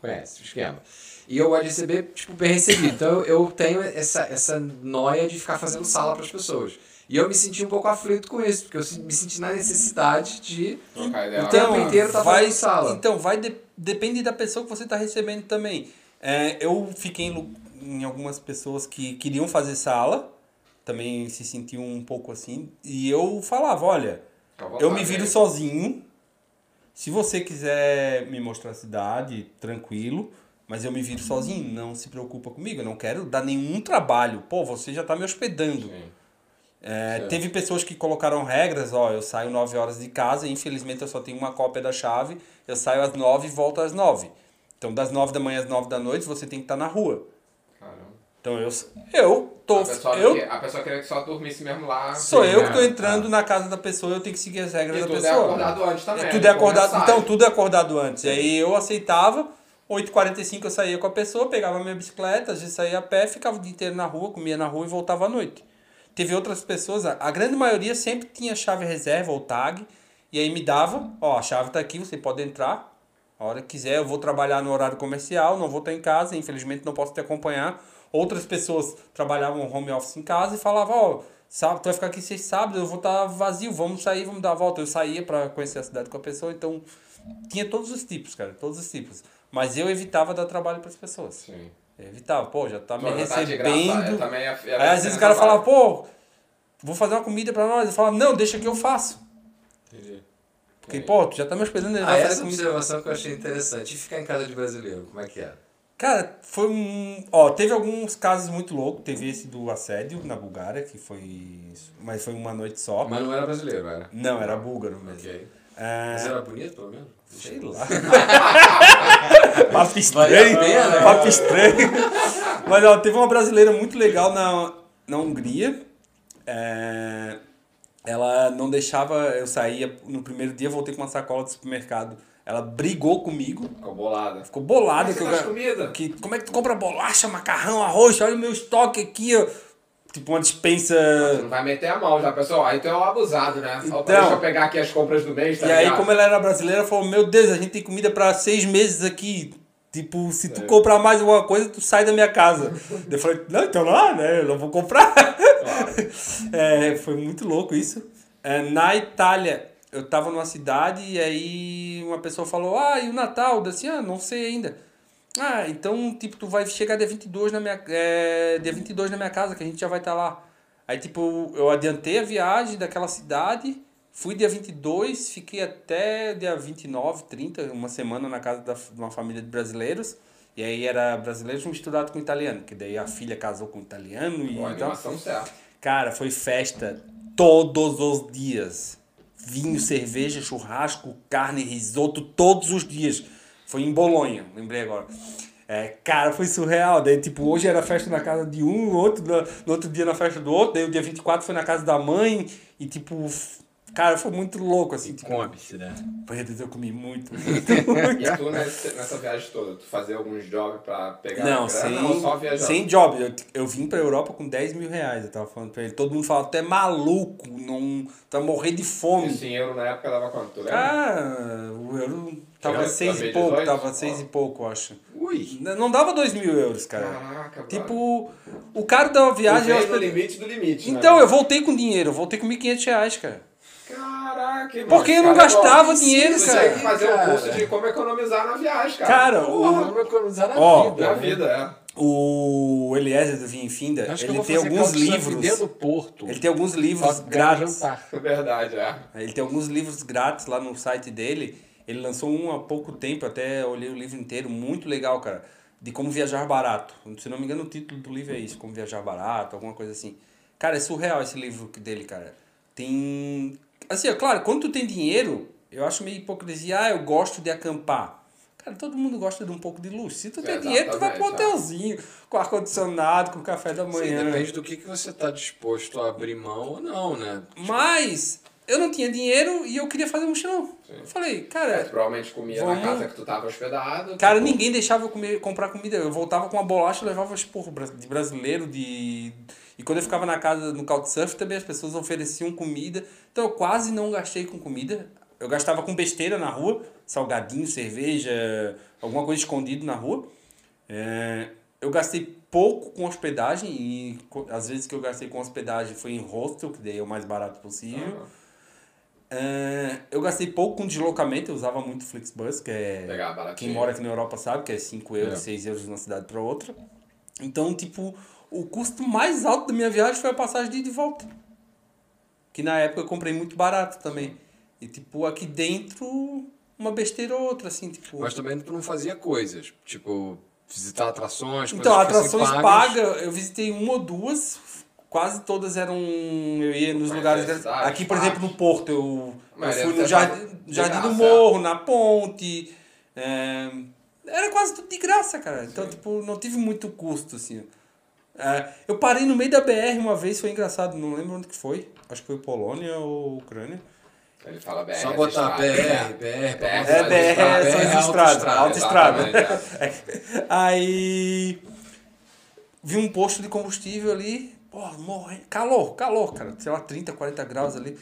Conhece o esquema. E eu gosto de receber, tipo, bem recebido. Então eu tenho essa, essa noia de ficar fazendo sala para as pessoas. E eu me senti um pouco aflito com isso, porque eu me senti na necessidade de. Trocar ideia. O tempo inteiro tá vai, fazendo sala. Então, vai de- depende da pessoa que você está recebendo também. É, eu fiquei em, em algumas pessoas que queriam fazer sala, também se sentiam um pouco assim, e eu falava, olha, à eu me viro aí. sozinho, se você quiser me mostrar a cidade, tranquilo, mas eu me viro sozinho, não se preocupa comigo, eu não quero dar nenhum trabalho. Pô, você já está me hospedando. É, teve pessoas que colocaram regras, ó, eu saio 9 horas de casa, e infelizmente eu só tenho uma cópia da chave, eu saio às 9 e volto às 9. Então das 9 da manhã às 9 da noite você tem que estar na rua. Então eu eu tô a, pessoa eu que- a pessoa queria que só dormisse mesmo lá. sou eu né? que tô entrando na casa da pessoa, eu tenho que seguir as regras E da tudo é pessoa. acordado antes também. É, tudo né? é Com acordado, então tudo é acordado antes. E aí eu aceitava, 8h45 eu saía com a pessoa, pegava minha bicicleta, às vezes saía a pé, ficava o dia inteiro na rua, comia na rua e voltava à noite. Teve outras pessoas, a a grande maioria sempre tinha chave reserva ou tag, e aí me dava, ó, a chave tá aqui, você pode entrar, a hora que quiser, eu vou trabalhar no horário comercial, não vou estar em casa, infelizmente não posso te acompanhar. Outras pessoas trabalhavam home office em casa e falavam, ó, sábado, tu vai ficar aqui seis sábados, eu vou estar vazio, vamos sair, vamos dar a volta. Eu saía para conhecer a cidade com a pessoa, então tinha todos os tipos, cara, todos os tipos. Mas eu evitava dar trabalho para as pessoas. Sim. Eu evitava, pô, já tá me tá recebendo. ia Aí às vezes o cara falava, pô, vou fazer uma comida para nós. Eu falava, não, deixa que eu faço. Entendi. Porque, pô, tu já tá me hospedando, ele Ah, essa comida. observação que eu achei interessante. E ficar em casa de brasileiro, como é que é? Cara, foi um. Ó, teve alguns casos muito loucos. Teve esse do assédio na Bulgária, que foi. Mas foi uma noite só. Mas não era brasileiro, era? Não, era búlgaro mesmo. Ok. É, Mas era bonito, pelo menos? sei lá. Papo estranho. pena, Papo estranho. Mas ó, teve uma brasileira muito legal na, na Hungria. É, ela não deixava eu sair. No primeiro dia, voltei com uma sacola do supermercado. Ela brigou comigo. Ficou bolada. Ficou bolada. Que eu, comida? que, como é que tu compra bolacha, macarrão, arroz? Olha o meu estoque aqui, ó. Tipo uma dispensa. Você não vai meter a mão já, pessoal. Aí tu é um abusado, né? Então- deixa eu pegar aqui as compras do mês, tá e aí, ligado? como ela era brasileira, falou: Meu Deus, a gente tem comida pra seis meses aqui. Tipo, se É. tu comprar mais alguma coisa, tu sai da minha casa. Eu falei: Não, então lá, né? Eu não vou comprar. Claro. É, foi muito louco isso. É, na Itália, eu tava numa cidade e aí uma pessoa falou: Ah, e o Natal? Eu disse: Ah, não sei ainda. Ah, então, tipo, tu vai chegar dia 22 na minha, é, dia 22 na minha casa, que a gente já vai estar lá. Aí, tipo, eu adiantei a viagem daquela cidade, fui dia 22, fiquei até dia 29, 30, uma semana na casa da, de uma família de brasileiros. E aí era brasileiros misturado com italiano, que daí a filha casou com italiano e então, animação certa. Cara, foi festa todos os dias. Vinho, cerveja, churrasco, carne, risoto, todos os dias. Foi em Bolonha, lembrei agora. É, cara, foi surreal. Daí, tipo, hoje era festa na casa de um, outro no, outro dia na festa do outro. Daí o dia 24 foi na casa da mãe. E, tipo, cara, foi muito louco, assim. Tipo, Come-se, né? Deus, eu comi muito. E tu, nesse- nessa viagem toda, tu fazia alguns jobs pra pegar Não, grana sem, ou só viajando? sem job. Eu, eu vim pra Europa com 10 mil reais, eu tava falando pra ele. Todo mundo fala, tu é maluco, não, tu vai morrer de fome. Isso em euro na época dava quanto? Tu lembra? Ah, o euro tava Chegou- 6 e 2018? pouco, tava 6 Ó. e pouco, eu acho. Ui! Não dava 2 mil euros, cara. Caraca, Tipo, o cara da viagem viagem... eu no limite do limite. né, Então, velho? eu voltei com dinheiro, eu voltei com 1.500 reais, cara. Mano. Porque eu não é gastava dinheiro, Você cara. tem que fazer um curso de como economizar na viagem, cara. Cara, Porra, o, vamos economizar na Ó, vida. Na né? vida, é. o Eliezer do Vinho Finda, Acho que eu ele tem alguns livros... dentro do Porto. Ele tem alguns livros grátis. jantar. Verdade, é. Ele tem alguns livros grátis lá no site dele. Ele lançou um há pouco tempo, até olhei o livro inteiro, muito legal, cara. de como viajar barato. Se não me engano, o título do livro é isso, como viajar barato, alguma coisa assim. Cara, é surreal esse livro dele, cara. Tem. Assim, é claro, quando tu tem dinheiro, eu acho meio hipocrisia, ah, eu gosto de acampar. Cara, todo mundo gosta de um pouco de luxo. Se tu tem dinheiro, tu vai pro Exatamente, é. hotelzinho, com ar-condicionado, com café da Sim, manhã. depende do que, que você tá disposto a abrir mão ou não, né? Mas eu não tinha dinheiro e eu queria fazer mochilão. Eu falei, tu cara, provavelmente comia Vamos- na casa que tu tava hospedado. cara, tipo, ninguém deixava eu comer, comprar comida. Eu voltava com uma bolacha e levava tipo, de brasileiro, de. E quando eu ficava na casa no Couchsurf também as pessoas ofereciam comida. Então eu quase não gastei com comida. Eu gastava com besteira na rua, salgadinho, cerveja, alguma coisa escondido na rua. É, eu gastei pouco com hospedagem e às vezes que eu gastei com hospedagem foi em hostel, que daí é o mais barato possível. É, eu gastei pouco com deslocamento, eu usava muito Flixbus, que é. Quem mora aqui na Europa sabe que é 5 euros, É. 6 euros de uma cidade para outra. Então, tipo, o custo mais alto da minha viagem foi a passagem de ida e volta. Que na época eu comprei muito barato também. E, tipo, aqui dentro, uma besteira ou outra, assim, tipo. Mas também tu não fazia coisas, tipo, visitar atrações, Então, atrações paga, eu visitei uma ou duas, quase todas eram. Eu ia nos Mas lugares. é cidade, aqui, por parque. exemplo, no Porto, eu, eu fui deve no Jardim, Jardim do. Morro, na ponte. é, era quase tudo de graça, cara. Então, tipo, não tive muito custo, assim. É, eu parei no meio da BR uma vez, foi engraçado, não lembro onde que foi. Acho que foi Polônia ou Ucrânia. Ele fala BR. Só botar BR, BR, pra É, BR, estrada, são as é estradas, autoestrada. é. Aí vi um posto de combustível ali, pô, morrendo, calor, calor, cara, sei lá, 30, 40 graus ali.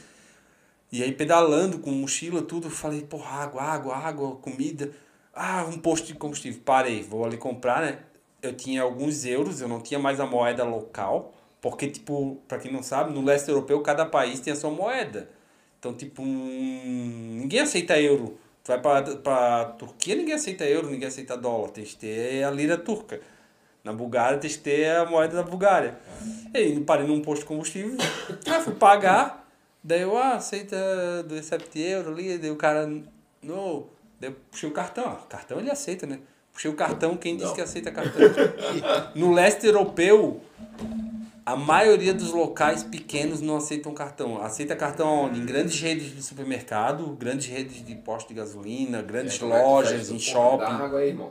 E aí pedalando com mochila, tudo, falei, pô, água, água, água, comida. Ah, um posto de combustível. Parei, vou ali comprar, né? Eu tinha alguns euros, eu não tinha mais a moeda local, porque, tipo, pra quem não sabe, no leste europeu cada país tem a sua moeda. Então, tipo, hum, ninguém aceita euro. Tu vai pra, pra Turquia, ninguém aceita euro, ninguém aceita dólar. Tem que ter a lira turca. Na Bulgária, tem que ter a moeda da Bulgária. E aí, parei num posto de combustível, ah, fui pagar. Daí eu, ah, aceita 2,7 euros ali. Daí o cara, não. Daí eu puxei o cartão. Ah, cartão ele aceita, né? Puxei o cartão, quem disse que aceita cartão? no leste europeu, a maioria dos locais pequenos não aceitam cartão. Aceita cartão? Em grandes redes de supermercado, grandes redes de posto de gasolina, grandes é que lojas, em shopping. água aí, irmão.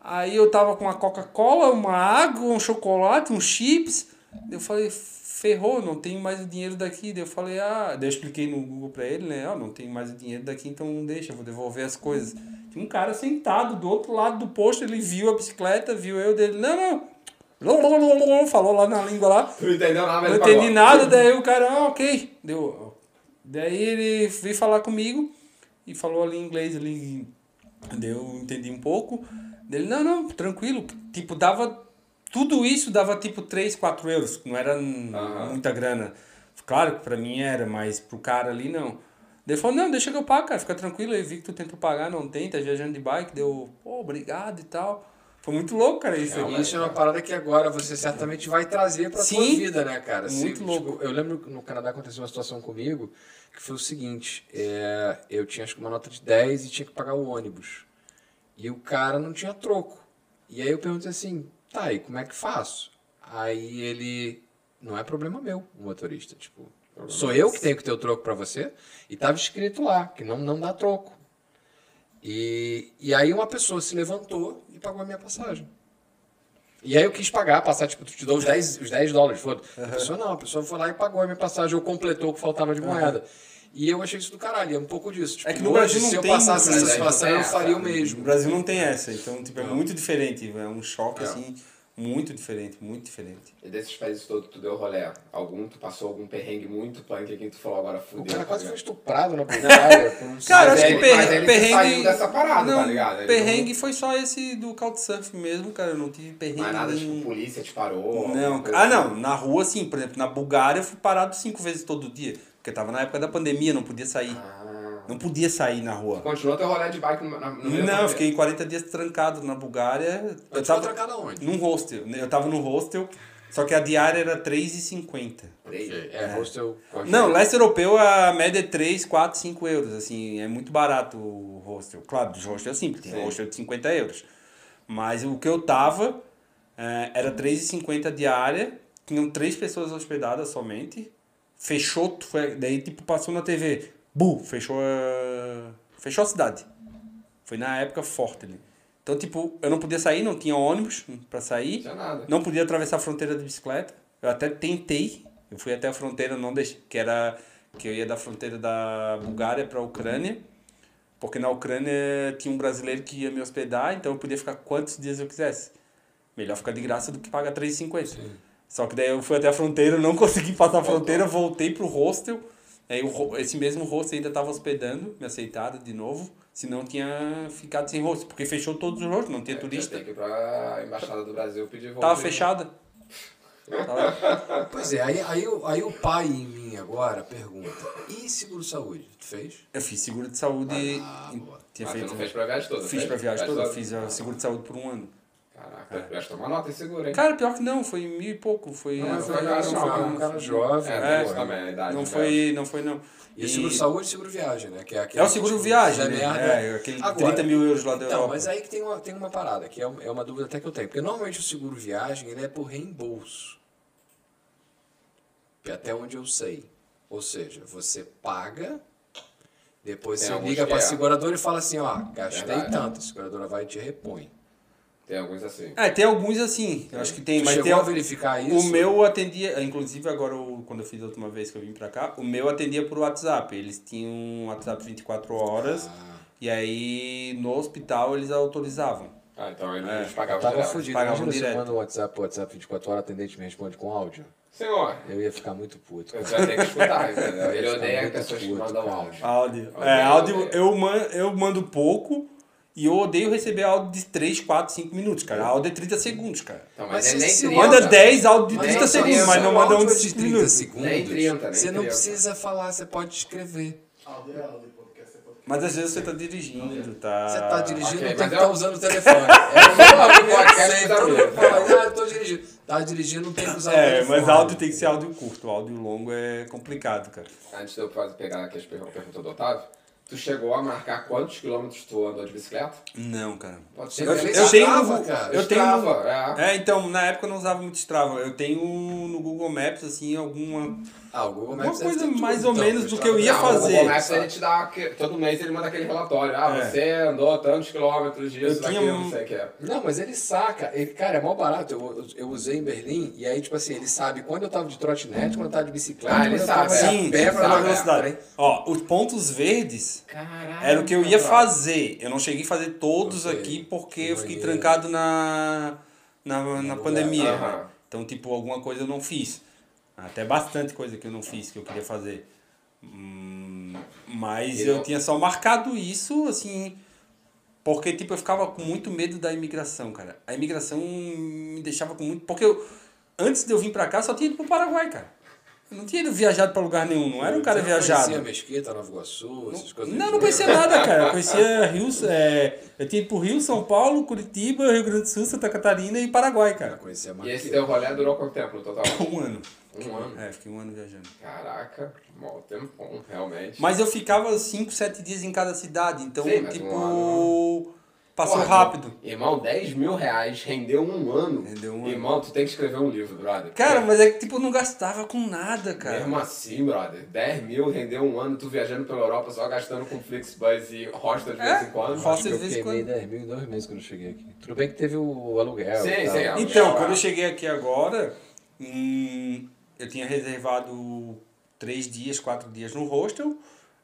Aí eu tava com uma Coca-Cola, uma água, um chocolate, um chips. Eu falei, ferrou, não tenho mais o dinheiro daqui. Daí eu falei, ah, daí eu expliquei no Google pra ele, né? Ah, não tenho mais o dinheiro daqui, então não deixa, vou devolver as coisas. Tinha um cara sentado do outro lado do posto, ele viu a bicicleta, viu eu dele, não, não. Falou lá na língua lá. Tu entendeu nada, Não entendi nada, daí o cara, ah, ok. Deu. Daí ele veio falar comigo e falou ali em inglês ali. Daí eu entendi um pouco. Dele, não, não, tranquilo. Tipo, dava. Tudo isso dava tipo 3, 4 euros, não era hum, Aham. muita grana. Claro que pra mim era, mas pro cara ali não. Daí ele falou, não, deixa que eu pago, cara, fica tranquilo. Eu vi que tu tentou pagar, não tem, tá viajando de bike. Deu, pô, obrigado e tal. Foi muito louco, cara, isso E aí. isso é uma parada que agora você certamente vai trazer pra Sim. vida, né, cara? Muito louco. tipo, eu lembro que no Canadá aconteceu uma situação comigo que foi o seguinte: é, eu tinha acho que uma nota de 10 e tinha que pagar o ônibus. E o cara não tinha troco. E aí eu perguntei assim: tá, e como é que faço? Aí ele. Não é problema meu, o motorista. Tipo, sou eu que tenho que ter o troco pra você. E tava escrito lá que não, não dá troco. E, e aí uma pessoa se levantou e pagou a minha passagem. E aí eu quis pagar, passar, tipo, te dou os 10, os 10 dólares, foda. A pessoa não, a pessoa foi lá e pagou a minha passagem, ou completou o que faltava de moeda. E eu achei isso do caralho, é um pouco disso. Tipo, É que no hoje, Brasil não se eu tem passasse essa situação, Não eu tem faria o essa. No mesmo. Brasil não tem essa, então tipo, é Não. muito diferente, é um choque É. assim, muito diferente, muito diferente. E desses países todos que tu deu rolê, algum, tu passou algum perrengue muito punk que tu falou agora O fudeu. cara tá quase foi estuprado na Bulgária. Cara, acho que ele- perre- mas ele perrengue. saiu dessa parada, não, tá ligado? Ele perrengue foi só esse do Couchsurf mesmo, cara. Eu não tive perrengue. Mas nada, nenhum. tipo, polícia te parou. Não, ah assim. não, na rua sim, por exemplo, na Bulgária eu fui parado cinco vezes todo dia, porque tava na época da pandemia, não podia sair. Ah. Não podia sair na rua. Continuou teu rolê de bike no, na- no Não, eu fiquei 40 dias trancado na Bulgária. Eu Eu tava trancado aonde? num hostel. Eu tava no hostel, só que a diária era 3,50. Três. É, hostel. Não, leste europeu a média é 3, 4, 5 euros, assim, é muito barato o hostel. Claro, os hostels é simples, tem Sim. hostel de 50 euros. Mas o que eu tava é, era 3,50 diária, tinham três pessoas hospedadas somente, fechou, foi, daí tipo passou na TV, bu, fechou a, fechou a cidade. Foi na época forte ali. Então, tipo, eu não podia sair, não tinha ônibus pra sair. Não. Não podia atravessar a fronteira de bicicleta. Eu até tentei. Eu fui até a fronteira, não deixei, que era que eu ia da fronteira da Bulgária para a Ucrânia, porque na Ucrânia tinha um brasileiro que ia me hospedar, então eu podia ficar quantos dias eu quisesse. Melhor ficar de graça do que pagar 3,50. Só que daí eu fui até a fronteira, não consegui passar a fronteira, voltei pro hostel. Aí esse mesmo hostel ainda estava hospedando, me aceitaram de novo. Senão tinha ficado sem hostel, porque fechou todos os hostels, não tinha turista. Tem que ir pra Embaixada do Brasil pedir volta. Tava fechada. Tava- Pois é, aí, aí, o- aí o pai em mim agora pergunta: e seguro-saúde? Tu fez? Eu fiz seguro de saúde. Ah, em- boa. tinha Ah, tu feito. não fez pra viagem toda? Fiz fez? pra viagem toda, fiz a seguro de saúde por um ano. Gastou uma nota em seguro, hein? Cara, pior que não, foi mil e pouco. Foi, Não, foi- caro, não foi- um cara jovem. É, também, a idade. não foi, não foi não. E seguro-saúde e seguro-viagem, né? Que é, aquele É o seguro tipo, viagem, se né? merda. É, aquele Agora, 30 mil euros lá da Então, Europa. mas aí que tem uma, tem uma parada, que é uma, é uma dúvida até que eu tenho. Porque normalmente o seguro-viagem ele é por reembolso. É até onde eu sei. Ou seja, você paga, depois Tem você alguns liga para a é. seguradora e fala assim, ó, gastei Verdade. tanto, a seguradora vai e te repõe. Tem alguns assim. É, tem alguns assim, eu acho que tem, Tu mas chegou tem a verificar isso? O meu atendia, inclusive agora o- quando eu fiz a última vez que eu vim pra cá, o meu atendia por WhatsApp. Eles tinham um WhatsApp 24 horas Ah. e aí no hospital eles autorizavam. Ah, então eles É, pagavam Tava direto. fudido. pagavam Imagina eu direto. mando um WhatsApp WhatsApp 24 horas, o atendente me responde com áudio. Senhor, Eu ia ficar muito puto. você vai ter que escutar, entendeu? Ele odeia pessoas que puto, mandam cara. áudio. Áudio. É, áudio eu, man, eu mando pouco e eu odeio receber áudio de 3, 4, 5 minutos, cara. Áudio é 30 segundos, cara. Então, Mas mas, é nem se 30. Manda 10 áudio de Mas 30 nem segundos, 30, mas não o manda um de é 5 30 minutos. segundos. Nem 30, nem Você não 30. precisa falar, você pode escrever. Áudio é áudio, é. Mas às vezes você tá dirigindo, tá... Você tá dirigindo, ok, não tem que eu- estar usando o telefone. É mundo vida. fala, ah, eu tô dirigindo. Tá dirigindo, não tem que usar o É, telefone. mas áudio tem que ser áudio curto, áudio longo é complicado, cara. Antes de eu pegar aqui as pergun- a pergunta do Otávio, tu chegou a marcar quantos quilômetros tu andou de bicicleta? Não, cara. Pode Você Eu, fez eu tenho Strava, no, cara? eu tenho é. É, então, na época eu não usava muito Strava. Eu tenho no Google Maps, assim, alguma... Ah, o Google Uma Maps deve coisa mais ou então, menos do que eu ia tudo. o fazer. Google Maps, ele te dá, todo mês ele manda aquele relatório. Ah, É. você andou tantos quilômetros disso, Eu tinha daquilo, um- não sei o que. é. Não, mas ele saca. Ele, cara, é mó barato. Eu, eu, usei em Berlim e aí, tipo assim, ele sabe quando eu tava de trotinete, quando eu tava de bicicleta, Ah, ele sabe, é. a Sim, pé pra velocidade. Ó, os pontos verdes era o que eu ia fazer. Eu não cheguei a fazer todos aqui porque Que eu fiquei maneiro. trancado na, na, na pandemia. Né? Então, tipo, alguma coisa eu não fiz. Até bastante coisa que eu não fiz, que eu queria fazer. Hum, mas E eu não- tinha só marcado isso, assim... Porque, tipo, eu ficava com muito medo da imigração, cara. A imigração me deixava com muito... Porque eu, antes de eu vir pra cá, só tinha ido pro Paraguai, cara. Eu não tinha ido viajado pra lugar nenhum, não era um cara Você viajado. Não conhecia Mesquita, Nova Iguaçu, essas coisas Não, não conhecia Rio? nada, cara. Eu conhecia Rio, é, eu tinha ido pro Rio, São Paulo, Curitiba, Rio Grande do Sul, Santa Catarina e Paraguai, Não cara. conhecia E mais. esse que teu eu. rolê durou quanto tempo no total? Um ano. Um ano. É, fiquei um ano viajando. Caraca, mó tempão, realmente. Mas eu ficava 5, 7 dias em cada cidade, então, Sim, tipo, um passou Porra, rápido. Irmão, 10 mil reais rendeu um ano. Rendeu um ano. Irmão, tu tem que escrever um livro, brother. Cara, mas é que, tipo, eu não gastava com nada, cara. Mesmo assim, brother, 10 mil rendeu um ano, tu viajando pela Europa só gastando com Flixbus e hostel de É, vez em quando. hostel. De eu vez em quando. 10 mil em dois meses quando eu cheguei aqui. Tudo bem que teve o aluguel. Sim, sim, é. Então, Ah. quando eu cheguei aqui agora, hum, eu tinha reservado três dias, quatro dias no hostel.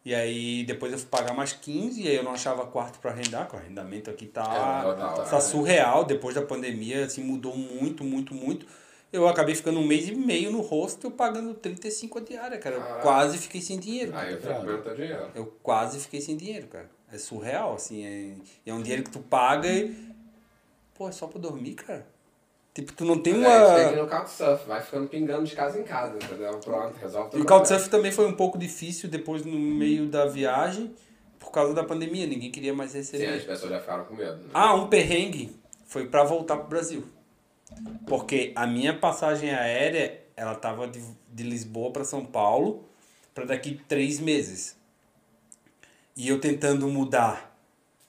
E aí depois eu fui pagar mais 15 e aí eu não achava quarto para arrendar, que o arrendamento aqui É, tá, não, não, tá surreal. Depois da pandemia, assim, mudou muito, muito, muito. Eu acabei ficando um mês e meio no hostel pagando 35 a diária, cara. Eu Caraca. quase fiquei sem dinheiro. Aí eu dinheiro. Eu quase fiquei sem dinheiro, cara. É surreal, assim. É, é um dinheiro que tu paga e. Pô, é só pra dormir, cara. Tipo, tu não tem uma. no Couchsurf, vai ficando pingando de casa em casa, entendeu? Pronto, resolve E teu o. Couchsurf também foi um pouco difícil depois no meio da viagem, por causa da pandemia. Ninguém queria mais Sim, as receber. pessoas já ficaram com medo. Né? Ah, um perrengue foi pra voltar pro Brasil. Porque a minha passagem aérea, ela tava de, de Lisboa pra São Paulo para daqui três meses. E eu tentando mudar.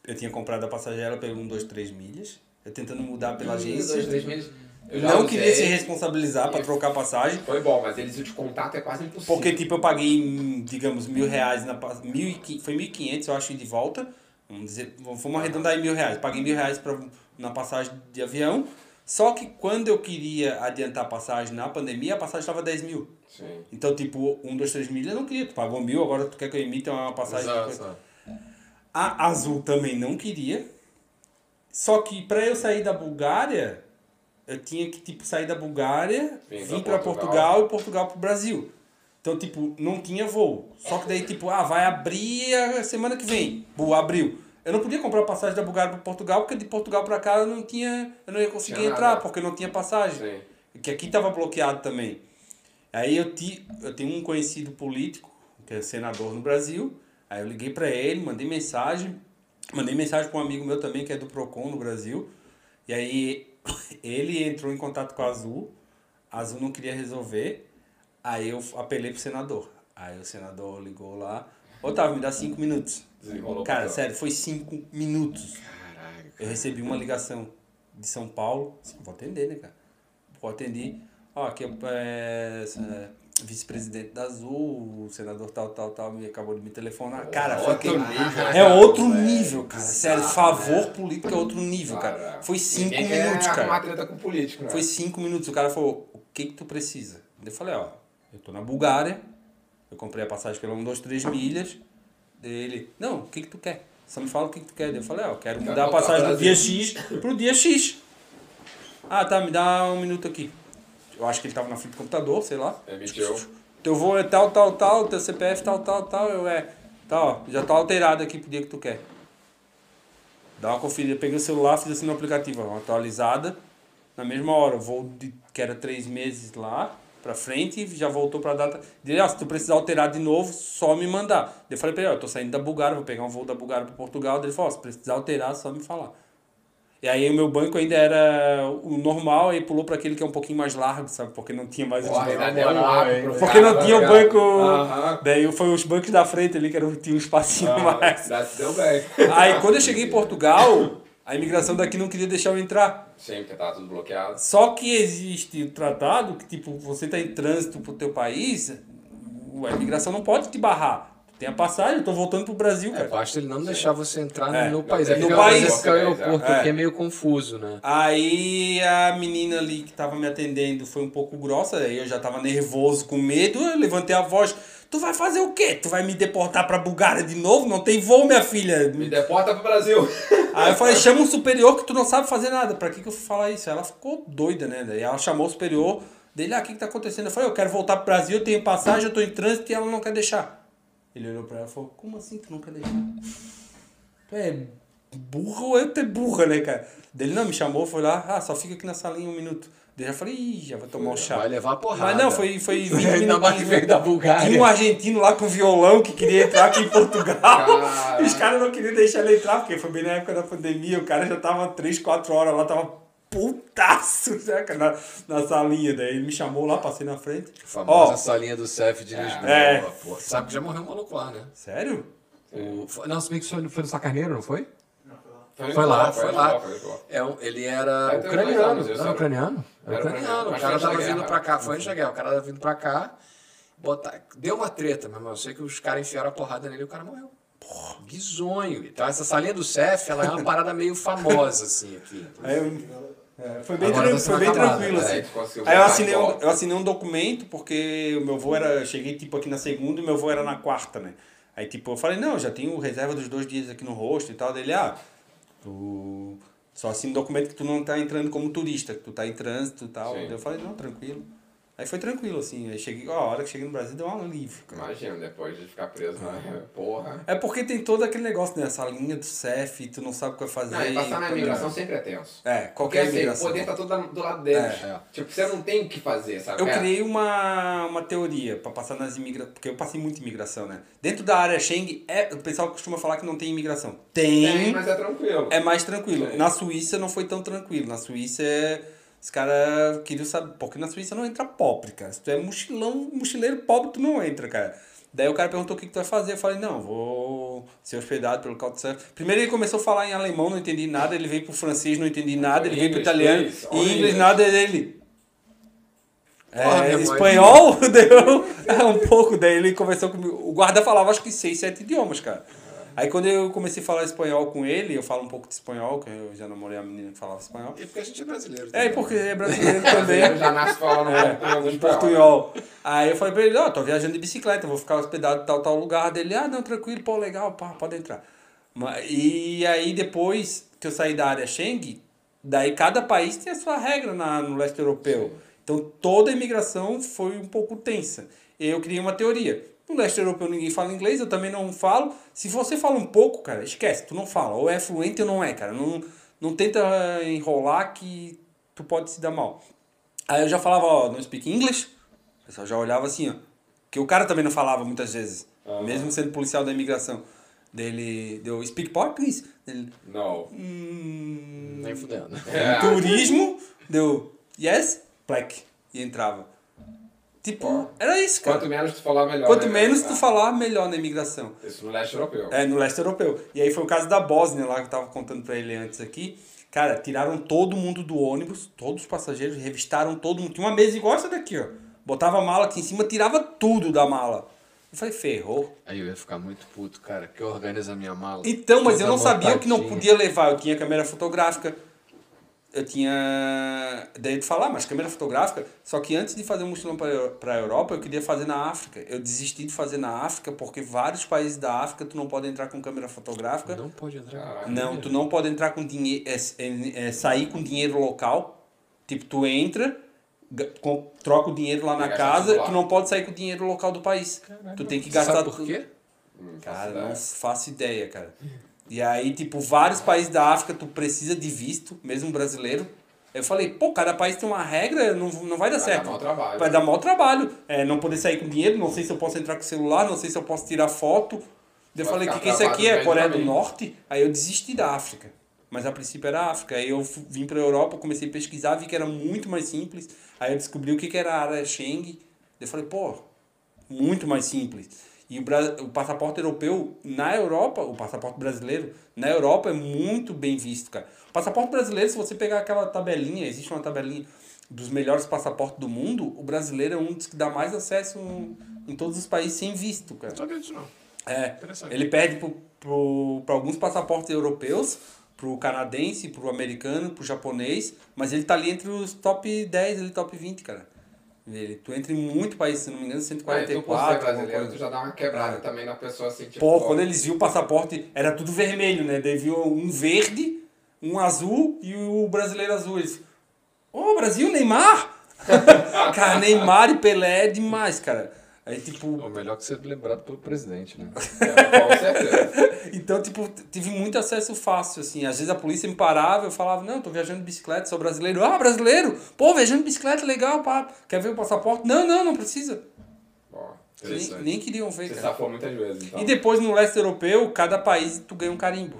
Eu tinha comprado a passagem aérea pelo 1, 2, 3 milhas. Tentando mudar pela Dois, agência. três meses. Eu Não usei. queria se responsabilizar pra trocar passagem. Foi bom, mas eles de contato é quase impossível. Porque, tipo, eu paguei, digamos, mil reais, na, mil e, foi mil e quinhentos, eu acho, de volta. Vamos dizer, vamos arredondar em mil reais. Paguei mil reais pra, na passagem de avião. Só que quando eu queria adiantar a passagem na pandemia, a passagem estava 10 mil. Sim. Então, tipo, um, dois, três milhas eu não queria. Tu pagou mil, agora tu quer que eu emita uma passagem. Exato, exato. A Azul também não queria. Só que para eu sair da Bulgária, eu tinha que tipo sair da Bulgária, Vim vir para Portugal. Portugal e Portugal pro Brasil. Então, tipo, não tinha voo. Só que daí, tipo, ah, vai abrir a semana que vem. Bu, abriu. Eu não podia comprar passagem da Bulgária para Portugal, porque de Portugal para cá eu não tinha, eu não ia conseguir Tinha entrar, nada. porque não tinha passagem. Sim. Que aqui estava bloqueado também. Aí eu, ti, eu tenho um conhecido político, que é senador no Brasil. Aí eu liguei para ele, mandei mensagem. Mandei mensagem para um amigo meu também, que é do Procon no Brasil. E aí ele entrou em contato com a Azul. A Azul não queria resolver. Aí eu apelei pro senador. Aí o senador ligou lá. Otávio, me dá cinco minutos. Desenrolou Cara, sério, foi cinco minutos. Caralho. Eu recebi uma ligação de São Paulo. Vou atender, né, cara? Vou atender. Ó, aqui é, é, vice-presidente da Azul, o senador tal, tal, tal, me acabou de me telefonar. Cara, foi outro que- nível, É cara, outro velho. nível, cara. Sério, favor político é outro nível, cara. Foi cinco ninguém minutos, cara. treta com político, né? Foi cinco minutos. O cara falou, o que que tu precisa? Eu falei, ó, eu tô na Bulgária, eu comprei a passagem pela 1, 2, 3 milhas. Dele, não, o que que tu quer? Só me fala o que que tu quer. Eu falei, ó, eu quero mudar a passagem do dia X pro dia X. Ah, tá, me dá um minuto aqui. Eu acho que ele tava na frente do computador, sei lá. Emitiu. Teu voo é tal, tal, tal, teu CPF tal, tal, tal. Eu é, tá, ó, já tá alterado aqui pro dia que tu quer. Dá uma conferida. Peguei o celular, fiz assim no aplicativo, ó, atualizada. Na mesma hora, voo de, que era três meses lá pra frente, já voltou pra data. Dele, ó, se tu precisar alterar de novo, só me mandar. Eu falei pra ele, ó, eu tô saindo da Bulgária, vou pegar um voo da Bulgária pra Portugal. Ele falou, ó, se precisar alterar, só me falar. E aí o meu banco ainda era o normal, aí pulou pra aquele que é um pouquinho mais largo, sabe? Porque não tinha mais Porra, ainda deu um pro Porque não tinha o tá banco. Aham. Daí foi os bancos da frente ali, que era, tinha um espacinho Ah, mais. Deu bem. Aí quando eu cheguei em Portugal, a imigração daqui não queria deixar eu entrar. Sim, porque tava tudo bloqueado. Só que existe o tratado que, tipo, você tá em trânsito pro teu país, a imigração não pode te barrar. Tem a passagem, eu tô voltando pro Brasil, É, cara. basta ele não deixar você entrar É, no país. no É porque país. é o aeroporto É. aqui é meio confuso, né? Aí a menina ali que tava me atendendo foi um pouco grossa, aí eu já tava nervoso, com medo, eu levantei a voz. Tu vai fazer o quê? Tu vai me deportar pra Bulgária de novo? Não tem voo, minha filha. Me deporta pro Brasil. Aí eu falei, chama um superior que tu não sabe fazer nada. Pra que, que eu fui falar isso? Ela ficou doida, né? Daí ela chamou o superior dele, ah, o que, que tá acontecendo? Eu falei, eu quero voltar pro Brasil, eu tenho passagem, eu tô em trânsito e ela não quer deixar. Ele olhou pra ela e falou, como assim tu quer deixar? Tu é burra ou eu tu é burra, né, cara? Dele não, me chamou, foi lá, ah, só fica aqui na salinha um minuto. Daí eu já falei, ih, já vai tomar um chá. Vai levar a porrada. Mas não, foi, foi 20 Ainda mais veio da Bulgária. Tinha um argentino lá com violão que queria entrar aqui em Portugal. Caraca. Os caras não queriam deixar ele entrar, porque foi bem na época da pandemia. O cara já tava 3, 4 horas lá, tava putaço, saca? Na, na salinha. Daí ele me chamou lá, passei na frente. Famosa Ó, salinha do CEF de Lisboa. É. Pô. Sabe que já morreu um maluco lá, né? sério? O, foi- não, se bem que foi, foi no Sacarneiro, não foi? Não, foi lá. Foi lá, foi lá. foi lá. É um, ele era dois ucraniano. anos, sei. ucraniano? Era Era ucraniano. O cara tava vindo pra cá, foi antes da guerra. O cara tava vindo pra cá, botar, deu uma treta, meu irmão. Eu sei que os caras enfiaram a porrada nele e o cara morreu. Porra, bizonho. Então essa salinha do CEF, ela é uma parada meio famosa, assim, aqui. Aí eu, é, foi bem, Agora tá foi bem tranquilo, né? assim. Aí tu conseguiu Aí eu assinei, um, eu assinei um documento, porque o meu voo era. Cheguei tipo aqui na segunda e meu voo era na quarta, né? Aí tipo, eu falei, não, já tenho reserva dos dois dias aqui no rosto e tal. Dele, ah, tu só assina um documento que tu não tá entrando como turista, que tu tá em trânsito e tal. Sim. Daí Eu falei, não, tranquilo. Aí foi tranquilo, assim. Aí cheguei, ó, a hora que cheguei no Brasil deu um alívio, cara. Imagina, depois de ficar preso na porra. É porque tem todo aquele negócio, né? Essa linha do CEF, tu não sabe o que vai fazer. Não, e passar na imigração sempre é tenso. É, Porque qualquer assim, o imigração. poder tá todo do lado deles. É, é. Tipo, você não tem o que fazer, sabe? Eu É. criei uma, uma teoria para passar nas imigrações, porque eu passei muita imigração, né? Dentro da área Schengen, é, o pessoal costuma falar que não tem imigração. Tem, Tem, mas é tranquilo. é mais tranquilo. Na Suíça não foi tão tranquilo. Na Suíça, é, os caras queriam saber, porque na Suíça não entra pobre, cara. Se tu é mochilão, mochileiro pobre, tu não entra, cara. Daí o cara perguntou o que, que tu vai fazer. Eu falei, não, vou ser hospedado pelo Couchsurfing. Primeiro ele começou a falar em alemão, não entendi nada. Ele veio pro francês, não entendi nada. Ele veio pro italiano, inglês, nada dele. Porra, É, espanhol, deu é, um pouco. Daí ele conversou comigo. O guarda falava acho que seis, sete idiomas, cara. Aí quando eu comecei a falar espanhol com ele, eu falo um pouco de espanhol, que eu já namorei a menina que falava espanhol. E porque a gente é brasileiro. É, também. porque é brasileiro também. Brasileiro já nasce falando É, em portunhol. Aí eu falei pra ele, ó, tô viajando de bicicleta, vou ficar hospedado em tal, tal lugar. Dele, ah, não, tranquilo, pô, legal, pá, pode entrar. E aí depois que eu saí da área Schengen, daí cada país tem a sua regra na, no leste europeu. Então toda a imigração foi um pouco tensa. Eu criei uma teoria. No leste europeu ninguém fala inglês, eu também não falo. Se você fala um pouco, cara, esquece, tu não fala. Ou é fluente ou não é, cara. Não, não tenta enrolar que tu pode se dar mal. Aí eu já falava, ó, não speak English. O pessoal já olhava assim, ó. Que o cara também não falava muitas vezes. Mesmo sendo policial da imigração. Dele, deu, speak português. Dele, Não. hum, Nem fudendo. É. turismo. Deu, yes, black. E entrava. Tipo, era isso, cara. Quanto menos tu falar, melhor. Quanto né, menos tu falar, melhor na imigração. Isso no leste europeu. É, no leste europeu. E aí foi o caso da Bósnia lá que eu tava contando pra ele antes aqui. Cara, tiraram todo mundo do ônibus, todos os passageiros, revistaram todo mundo. Tinha uma mesa igual essa daqui, ó. Botava a mala aqui em cima, tirava tudo da mala. Eu falei, ferrou. Aí eu ia ficar muito puto, cara, que organiza a minha mala. Então, mas eu não sabia o que não podia levar. Eu tinha câmera fotográfica. Eu tinha. Daí de falar, mas câmera fotográfica. Só que antes de fazer um mochilão para a Europa, eu queria fazer na África. Eu desisti de fazer na África porque vários países da África tu não pode entrar com câmera fotográfica. Não pode entrar. Caraca. Não, tu não pode entrar com dinheiro, é, é, é, sair com dinheiro local. Tipo, tu entra, com- troca o dinheiro lá na E casa, tu não pode sair com o dinheiro local do país. Tu tem que gastar sabe por quê? Cara, não ideia. faço ideia, cara. E aí, tipo, vários países da África tu precisa de visto, mesmo brasileiro. Eu falei, pô, cada país tem uma regra, não, não vai dar Vai certo. dar mau trabalho. Vai dar mau trabalho. É, não poder sair com dinheiro, não sei se eu posso entrar com celular, não sei se eu posso tirar foto. Eu Vai falei, o que, que isso aqui é? Coreia do. Norte? Aí eu desisti da África. Mas a princípio era a África. Aí eu vim pra Europa, comecei a pesquisar, vi que era muito mais simples. Aí eu descobri o que, que era a área Schengen. Eu falei, pô, muito mais simples. E o, o passaporte europeu na Europa, o passaporte brasileiro na Europa é muito bem visto, cara. O passaporte brasileiro, se você pegar aquela tabelinha, existe uma tabelinha dos melhores passaportes do mundo, o brasileiro é um dos que dá mais acesso em todos os países sem visto, cara. Não sabia disso não. É, ele perde pra alguns passaportes europeus, pro canadense, pro americano, pro japonês, mas ele tá ali entre os top 10, ali, top 20, cara. Ele, tu entra em muito país, se não me engano, Ah, e tu, 144. brasileiro, tu já dá uma quebrada também na pessoa assim, tipo... Pô, quando eles viam o passaporte, era tudo vermelho, né? Daí viu um verde, um azul e o brasileiro azul. Eles, ô, Brasil, Neymar! cara, Neymar e Pelé é demais, cara. Aí, tipo, O melhor que ser lembrado pelo presidente, né? É. Então, tipo, tive muito acesso fácil, assim. Às vezes a polícia me parava, eu falava, não, tô viajando de bicicleta, sou brasileiro. Ah, brasileiro? Pô, viajando de bicicleta, legal, pá. Quer ver o passaporte? Não, não, não precisa. Nem, nem queriam ver, você cara. muitas vezes, então. E depois, no leste europeu, cada país tu ganha um carimbo.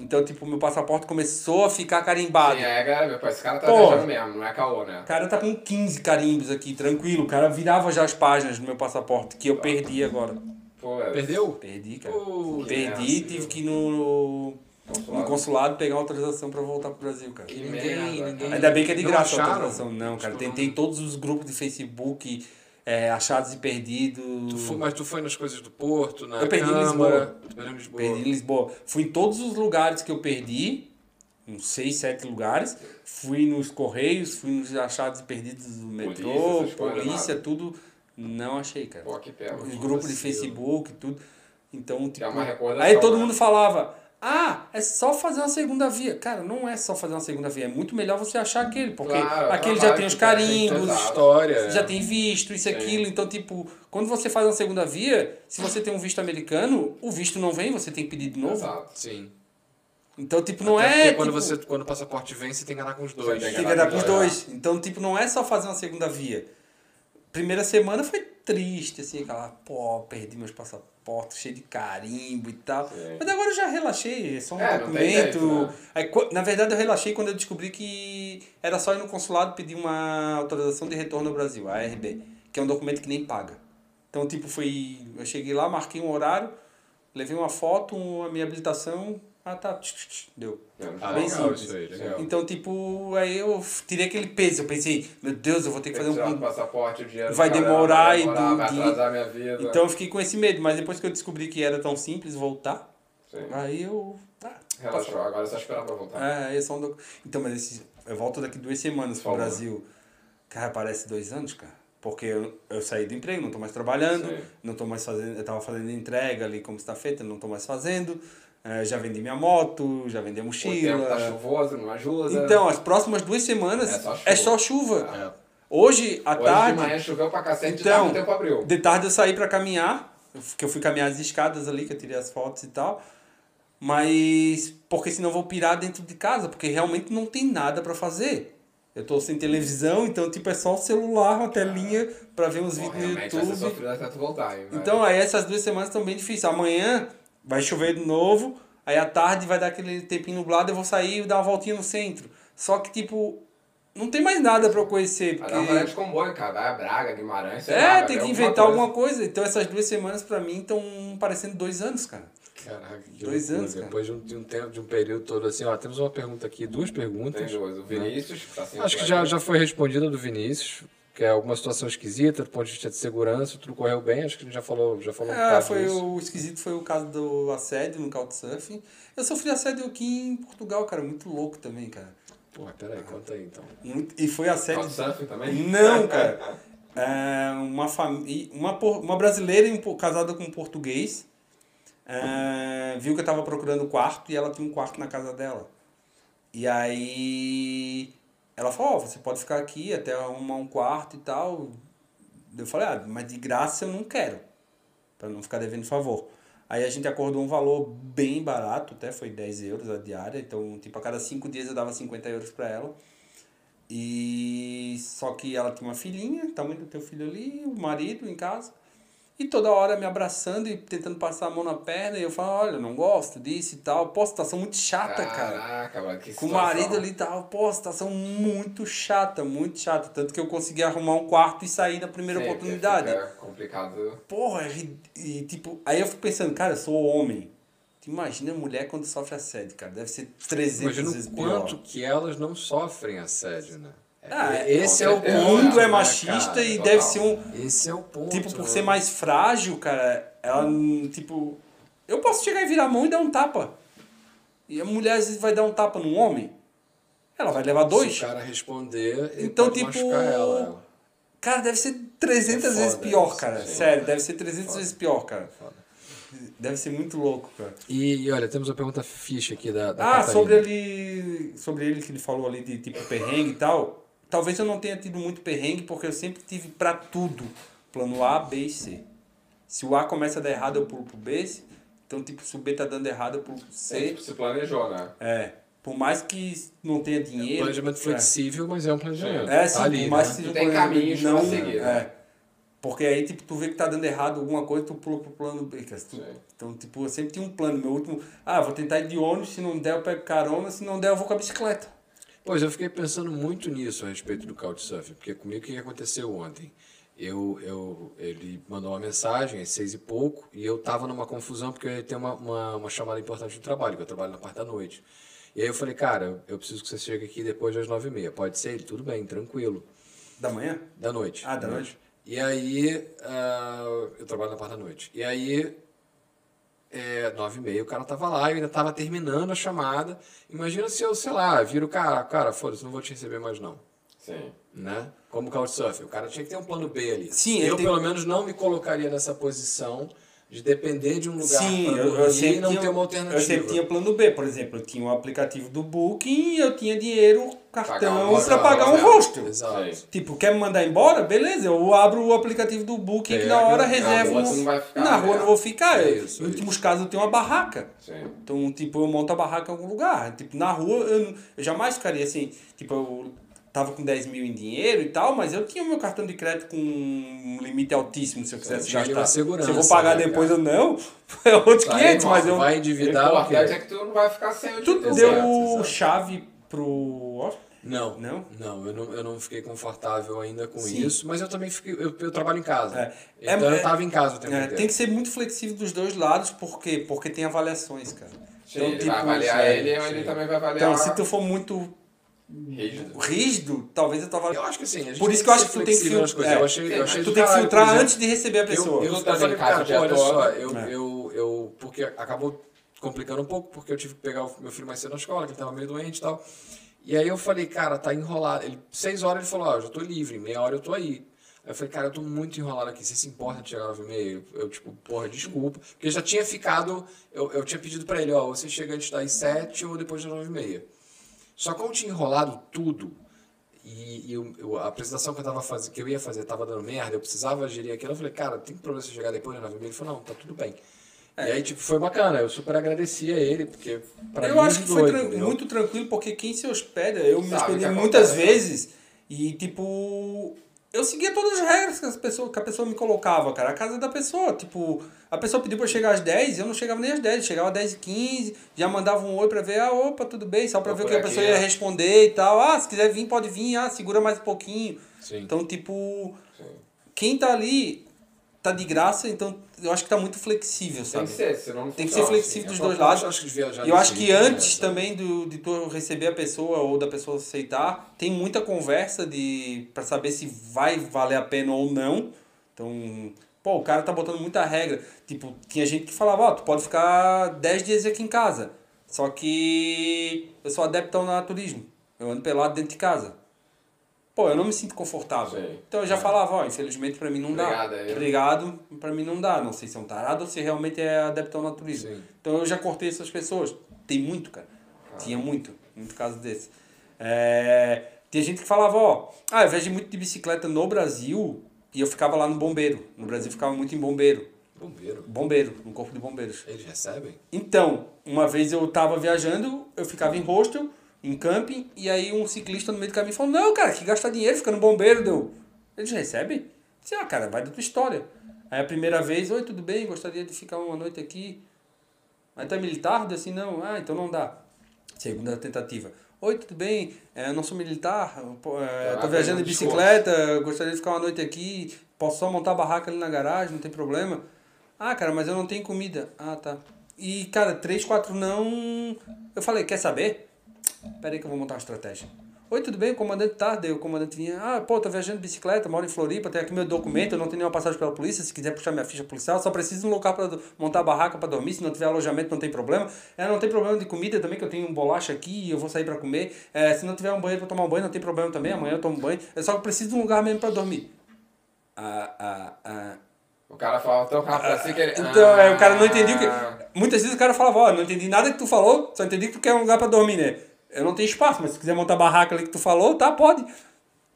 Então, tipo, meu passaporte começou a ficar carimbado. Sim, é, galera, pô, esse cara tá Pô. viajando mesmo, não é caô, né? O cara tá com 15 carimbos aqui, tranquilo. O cara virava já as páginas do meu passaporte, que eu perdi agora. Pô, é, Perdeu? Perdi, cara. Pô, Perdi, merda. tive que ir no, no consulado. consulado pegar autorização pra voltar pro Brasil, cara. Que Ninguém, merda, ninguém. Ainda bem que é de Não graça a acharam? autorização. Não, cara. Que Tentei todos os grupos de Facebook, é, achados e perdidos. Tu foi, mas tu foi nas coisas do Porto, na Eu perdi em Câmara, em Lisboa. Perdi em Lisboa. Fui em todos os lugares que eu perdi, uns seis, sete lugares. Fui nos Correios, fui nos achados e perdidos do metrô, Polícia, polícia, tudo. Não achei, cara. Pô, que pena. Os grupos de. Facebook, tudo. Então, tipo. recordação, Aí todo né? mundo falava. Ah, é só fazer uma segunda via. Cara, não é só fazer uma segunda via. É muito melhor você achar aquele. Porque Claro, aquele já tem os tem, carimbos. História. já tem visto, isso e aquilo. Então, tipo, quando você faz uma segunda via, se você tem um visto americano, o visto não vem, você tem que pedir de novo. Exato. Sim. Então, tipo, não Até é. porque quando, tipo, você, quando o passaporte vem, você tem que andar com os dois. Tem que andar com os dois. Então, tipo, não é só fazer uma segunda via. Primeira semana foi triste, assim, aquela, pô, perdi meus passaportes, cheio de carimbo e tal. Sim. Mas agora eu já relaxei, é só um É, documento. jeito, né? Aí, na verdade, eu relaxei quando eu descobri que era só ir no consulado pedir uma autorização de retorno ao Brasil, a ARB, que é um documento que nem paga. Então, tipo, foi. Eu cheguei lá, marquei um horário, levei uma foto, a minha habilitação. Ah, tá. Deu. Ah, Bem legal simples. isso aí, legal. Então, tipo, aí eu tirei aquele peso. Eu pensei, meu Deus, eu vou ter que fazer um. passaporte, o dinheiro. Vai caramba, demorar vai e demorar, do- Vai atrasar minha vida. Então eu fiquei com esse medo, mas depois que eu descobri que era tão simples voltar, Sim. aí eu. Ah, Relaxou, agora é só esperar pra voltar. é, é só um doc... Então, mas esse, eu volto daqui duas semanas pro. Brasil. Cara, parece dois anos, cara. Porque eu, eu saí do emprego, não tô mais trabalhando, Sim. não tô mais fazendo. Eu tava fazendo entrega ali como está feita, não tô mais fazendo. É, já vendi minha moto, já vendi a O mochila. tempo tá chuvoso, não ajuda. Então, as próximas duas semanas É só chuva. é só chuva. É. Hoje, à Hoje tarde. de manhã choveu pra cacete, de Então, tarde o tempo abriu. De tarde eu saí pra caminhar, que eu fui caminhar as escadas ali, que eu tirei as fotos e tal. Mas porque senão eu vou pirar dentro de casa, porque realmente não tem nada pra fazer. Eu tô sem televisão, então tipo é só o celular, uma telinha pra ver uns Bom, vídeos no realmente vai ser YouTube. sofrido até tu voltar, hein? Então aí essas duas semanas estão bem difíceis. Amanhã vai chover de novo, aí à tarde vai dar aquele tempinho nublado, eu vou sair e dar uma voltinha no centro. Só que tipo não tem mais nada pra eu conhecer, Vai porque dar uma parada de comboio, cara. Vai a Braga, Guimarães, lá, é, vai tem que inventar coisa. alguma coisa. Então essas duas semanas pra mim estão parecendo dois anos, cara. Caraca, que Dois loucura. anos, cara. Depois de um, de um tempo, de um período todo assim, ó, temos uma pergunta aqui, duas Tem perguntas. duas. O Vinícius, tá sempre Acho que já, já foi respondida do Vinícius, que é alguma situação esquisita do ponto de vista de segurança, tudo correu bem, acho que a gente já falou, já falou um É, bocado foi disso. o esquisito foi o caso do assédio no Couchsurfing. Eu sofri assédio aqui em Portugal, cara, muito louco também, cara. Porra, peraí, conta aí então. Muito- e foi assédio. Couchsurfing também? Não, cara. É, uma, fami... uma, por- uma brasileira casada com um português é, viu que eu tava procurando quarto e ela tinha um quarto na casa dela. E aí ela falou, ó, você pode ficar aqui até arrumar um quarto e tal. Eu falei, ah, mas de graça eu não quero. Pra não ficar devendo favor. Aí a gente acordou um valor bem barato, até foi 10 euros a diária. Então, tipo, a cada 5 dias eu dava 50 euros pra ela. E só que ela tinha uma filhinha, tamanho do teu filho ali, o marido em casa. E toda hora me abraçando e tentando passar a mão na perna. E eu falo, olha, não gosto disso e tal. Pô, situação muito chata, cara. Caraca, mano, que Com o marido ali e tal. Pô, situação muito chata, muito chata. Tanto que eu consegui arrumar um quarto e sair na primeira Sim, oportunidade. fica complicado. Porra, e, e, tipo, aí eu fico pensando, cara, eu sou homem. Tu imagina a mulher quando sofre assédio, cara. Deve ser 300 Imagina vezes o pior. quanto que elas não sofrem assédio, né? Ah, É, esse é o com O certeza. ponto. mundo é né, machista cara? e total. deve ser um. Esse é o ponto. Tipo, por né? ser mais frágil, cara, ela, tipo. Eu posso chegar e virar a mão e dar um tapa. E a mulher às vezes vai dar um tapa num homem. Ela vai levar dois. Se o cara responder, Então, tipo, ela. Cara, deve ser 300 É vezes pior, cara. sim. Sério, deve ser 300 Foda. vezes pior, cara. Foda. Deve ser muito louco, cara. E, e olha, temos uma pergunta ficha aqui da, da Ah, Catarina. sobre ele, sobre ele que ele falou ali de tipo perrengue e tal. Talvez eu não tenha tido muito perrengue porque eu sempre tive pra tudo plano A, B e C. Se o A começa a dar errado, eu pulo pro B. Então, tipo, se o B tá dando errado, eu pulo pro Você C. tipo, se planejou, né? É. Por mais que não tenha dinheiro. Planejamento flexível, mas é um planejamento. É, sim, tá ali, por mais né? que seja um tem planejamento caminhos pra não, seguir, né? É. Porque aí, tipo, tu vê que tá dando errado alguma coisa, tu pula pro plano B. Tu-. Então, tipo, eu sempre tinha um plano. Meu último, ah, vou tentar ir de ônibus, se não der eu pego carona, se não der eu vou com a bicicleta. Pois, eu fiquei pensando muito nisso a respeito do Couchsurfing, porque comigo o que aconteceu ontem? Eu, eu, ele mandou uma mensagem às seis e pouco e eu tava numa confusão porque eu ia ter uma, uma, uma chamada importante do trabalho, que eu trabalho na parte da noite. E aí eu falei, cara, eu- preciso que você chegue aqui depois das nove e meia. Pode ser? Ele, tudo bem, tranquilo. Da manhã? Da noite. Ah, da noite. E aí, ah, eu trabalho na parte da noite. E aí, é, nove e meia, o cara tava lá, eu ainda tava terminando a chamada. Imagina se eu, sei lá, viro o cara, cara, foda-se, não vou te receber mais não. Sim. Né? Como Couchsurfing. O cara tinha que ter um plano B ali. Sim, eu tem- pelo menos não me colocaria nessa posição de depender de um lugar Sim, eu, dormir eu e não tinha, ter uma alternativa. Eu sempre tinha plano B, por exemplo, eu tinha o aplicativo do Booking e eu tinha dinheiro, Pagar cartão um pra pagar um hostel. hostel. Exato. Sim. Tipo, quer me mandar embora? Beleza, eu abro o aplicativo do Booking que na Pega, hora na reservo. rua um- tu não vai ficar, na rua eu não vou ficar. É Eu- isso, em é últimos casos eu tenho uma barraca. Sim. Então, tipo, eu monto a barraca em algum lugar. Tipo, na rua eu, eu jamais ficaria assim. Tipo, eu tava com 10 mil em dinheiro e tal, mas eu tinha o meu cartão de crédito com um limite altíssimo se eu quisesse tinha ali gastar. se eu vou pagar né, depois ou não, é outros Tá aí, 500, irmão, mas eu. Vai endividar o é que tu não vai ficar sem o Tu deu Exato, exato. chave pro? Não, Não? não, eu não, eu não fiquei confortável ainda com Sim. isso, mas eu também fiquei, eu, eu trabalho em casa. É. Então É- eu tava em casa o tempo É, inteiro. tem que ser muito flexível dos dois lados, por quê? Porque tem avaliações, cara. Sim, ele tipo, vai avaliar sim, ele ele também vai avaliar Então, se tu for muito rígido. rígido, talvez a tua Eu acho que sim. Por isso que eu acho que tu tem que filtrar. coisas. Eu achei, eu achei tu tem que filtrar exemplo. antes de receber a pessoa. Eu, eu, tá falei, em casa cara, olha só, eu, É. eu, eu, porque acabou complicando um pouco, porque eu tive que pegar o meu filho mais cedo na escola, que ele tava meio doente e tal. E aí eu falei, cara, tá enrolado. Ele, seis horas ele falou, ó, eu já tô livre, meia hora eu tô aí. Aí eu falei, cara, eu tô muito enrolado aqui, você se importa de chegar às nove e meia? Eu, eu, tipo, porra, desculpa. Porque já tinha ficado, eu, eu tinha pedido pra ele, ó, você chega antes das sete ou depois das nove e meia. Só que como tinha enrolado tudo, e, e eu- a apresentação que eu, tava fazendo, que eu ia fazer tava dando merda, eu precisava gerir aquilo, eu falei, cara, tem problema você chegar depois das nove e meia? Ele falou, não, tá tudo bem. E aí, tipo, foi bacana, eu super agradeci a ele, porque pra eu mim acho é que foi doido, tran- muito tranquilo, porque quem se hospeda, eu me Sabe hospedei o que muitas acontece, vezes e, tipo, eu seguia todas as regras que, as pessoas, que a pessoa me colocava, cara. A casa da pessoa, tipo, a pessoa pediu pra eu chegar às 10, eu não chegava nem às 10, eu chegava às 10 e 15, já mandava um oi pra ver, ah, opa, tudo bem, só pra Tô ver o que a aqui, pessoa ia é. responder e tal. Ah, se quiser vir, pode vir, ah, segura mais um pouquinho. Sim. Então, tipo, Sim. quem tá ali tá de graça, então eu acho que tá muito flexível, Tem sabe? que ser, senão não Tem que ser flexível assim. dos Eu dois lados. acho que devia já E eu acho que ritmo, antes né, também do, de tu receber a pessoa ou da pessoa aceitar, tem muita conversa de para saber se vai valer a pena ou não. Então, pô, o cara tá botando muita regra. Tipo, tinha gente que falava, ó, tu pode ficar 10 dias aqui em casa. Só que eu sou adepto ao naturismo. Eu ando pelado dentro de casa. Pô, eu não me sinto confortável. Sim. Então eu já falava, ó, infelizmente pra mim não Obrigado dá. aí. Obrigado, pra mim não dá. Não sei se é um tarado ou se realmente é adepto ao naturismo. Sim. Então eu já cortei essas pessoas. Tem muito, cara. Tinha muito, muito caso desse. É, Tinha gente que falava, ó, ah, eu vejo muito de bicicleta no Brasil e eu ficava lá no bombeiro. No Brasil eu ficava muito em bombeiro. Bombeiro. Bombeiro, no corpo de bombeiros. Eles recebem? Então, uma vez eu tava viajando, eu ficava em hostel, em camping, e aí um ciclista no meio do caminho falou, não, cara, que gastar dinheiro, fica no bombeiro, deu. Eles recebem? Disse, ah, cara, vai da tua história. Aí a primeira vez, oi, tudo bem, gostaria de ficar uma noite aqui. Aí tá militar? Disse assim, não, ah, então não dá. Segunda tentativa. Oi, tudo bem? É, não sou militar, é, tô viajando de bicicleta, gostaria de ficar uma noite aqui, posso só montar a barraca ali na garagem, não tem problema. Ah, cara, mas eu não tenho comida. Ah, tá. E, cara, três, quatro não. Eu falei, quer saber? Pera aí que eu vou montar uma estratégia. Oi, tudo bem? O comandante tá? Daí o comandante vinha. Ah, pô, tô viajando de bicicleta, moro em Floripa, tenho aqui meu documento, eu não tenho nenhuma passagem pela polícia. Se quiser puxar minha ficha policial, só preciso de um local para montar a barraca para dormir. Se não tiver alojamento, não tem problema. É, não tem problema de comida também, que eu tenho um bolacha aqui e eu vou sair para comer. É, se não tiver um banheiro para tomar um banho, não tem problema também. Amanhã eu tomo banho. Eu só preciso de um lugar mesmo para dormir. Ah, ah, ah. O cara falava tão rápido assim que ele... Então, é, o cara não entendia o que. Ah. Muitas vezes o cara falava, ó, não entendi nada que tu falou, só entendi que tu quer um lugar pra dormir, né? Eu não tenho espaço, mas se quiser montar a barraca ali que tu falou, tá, pode.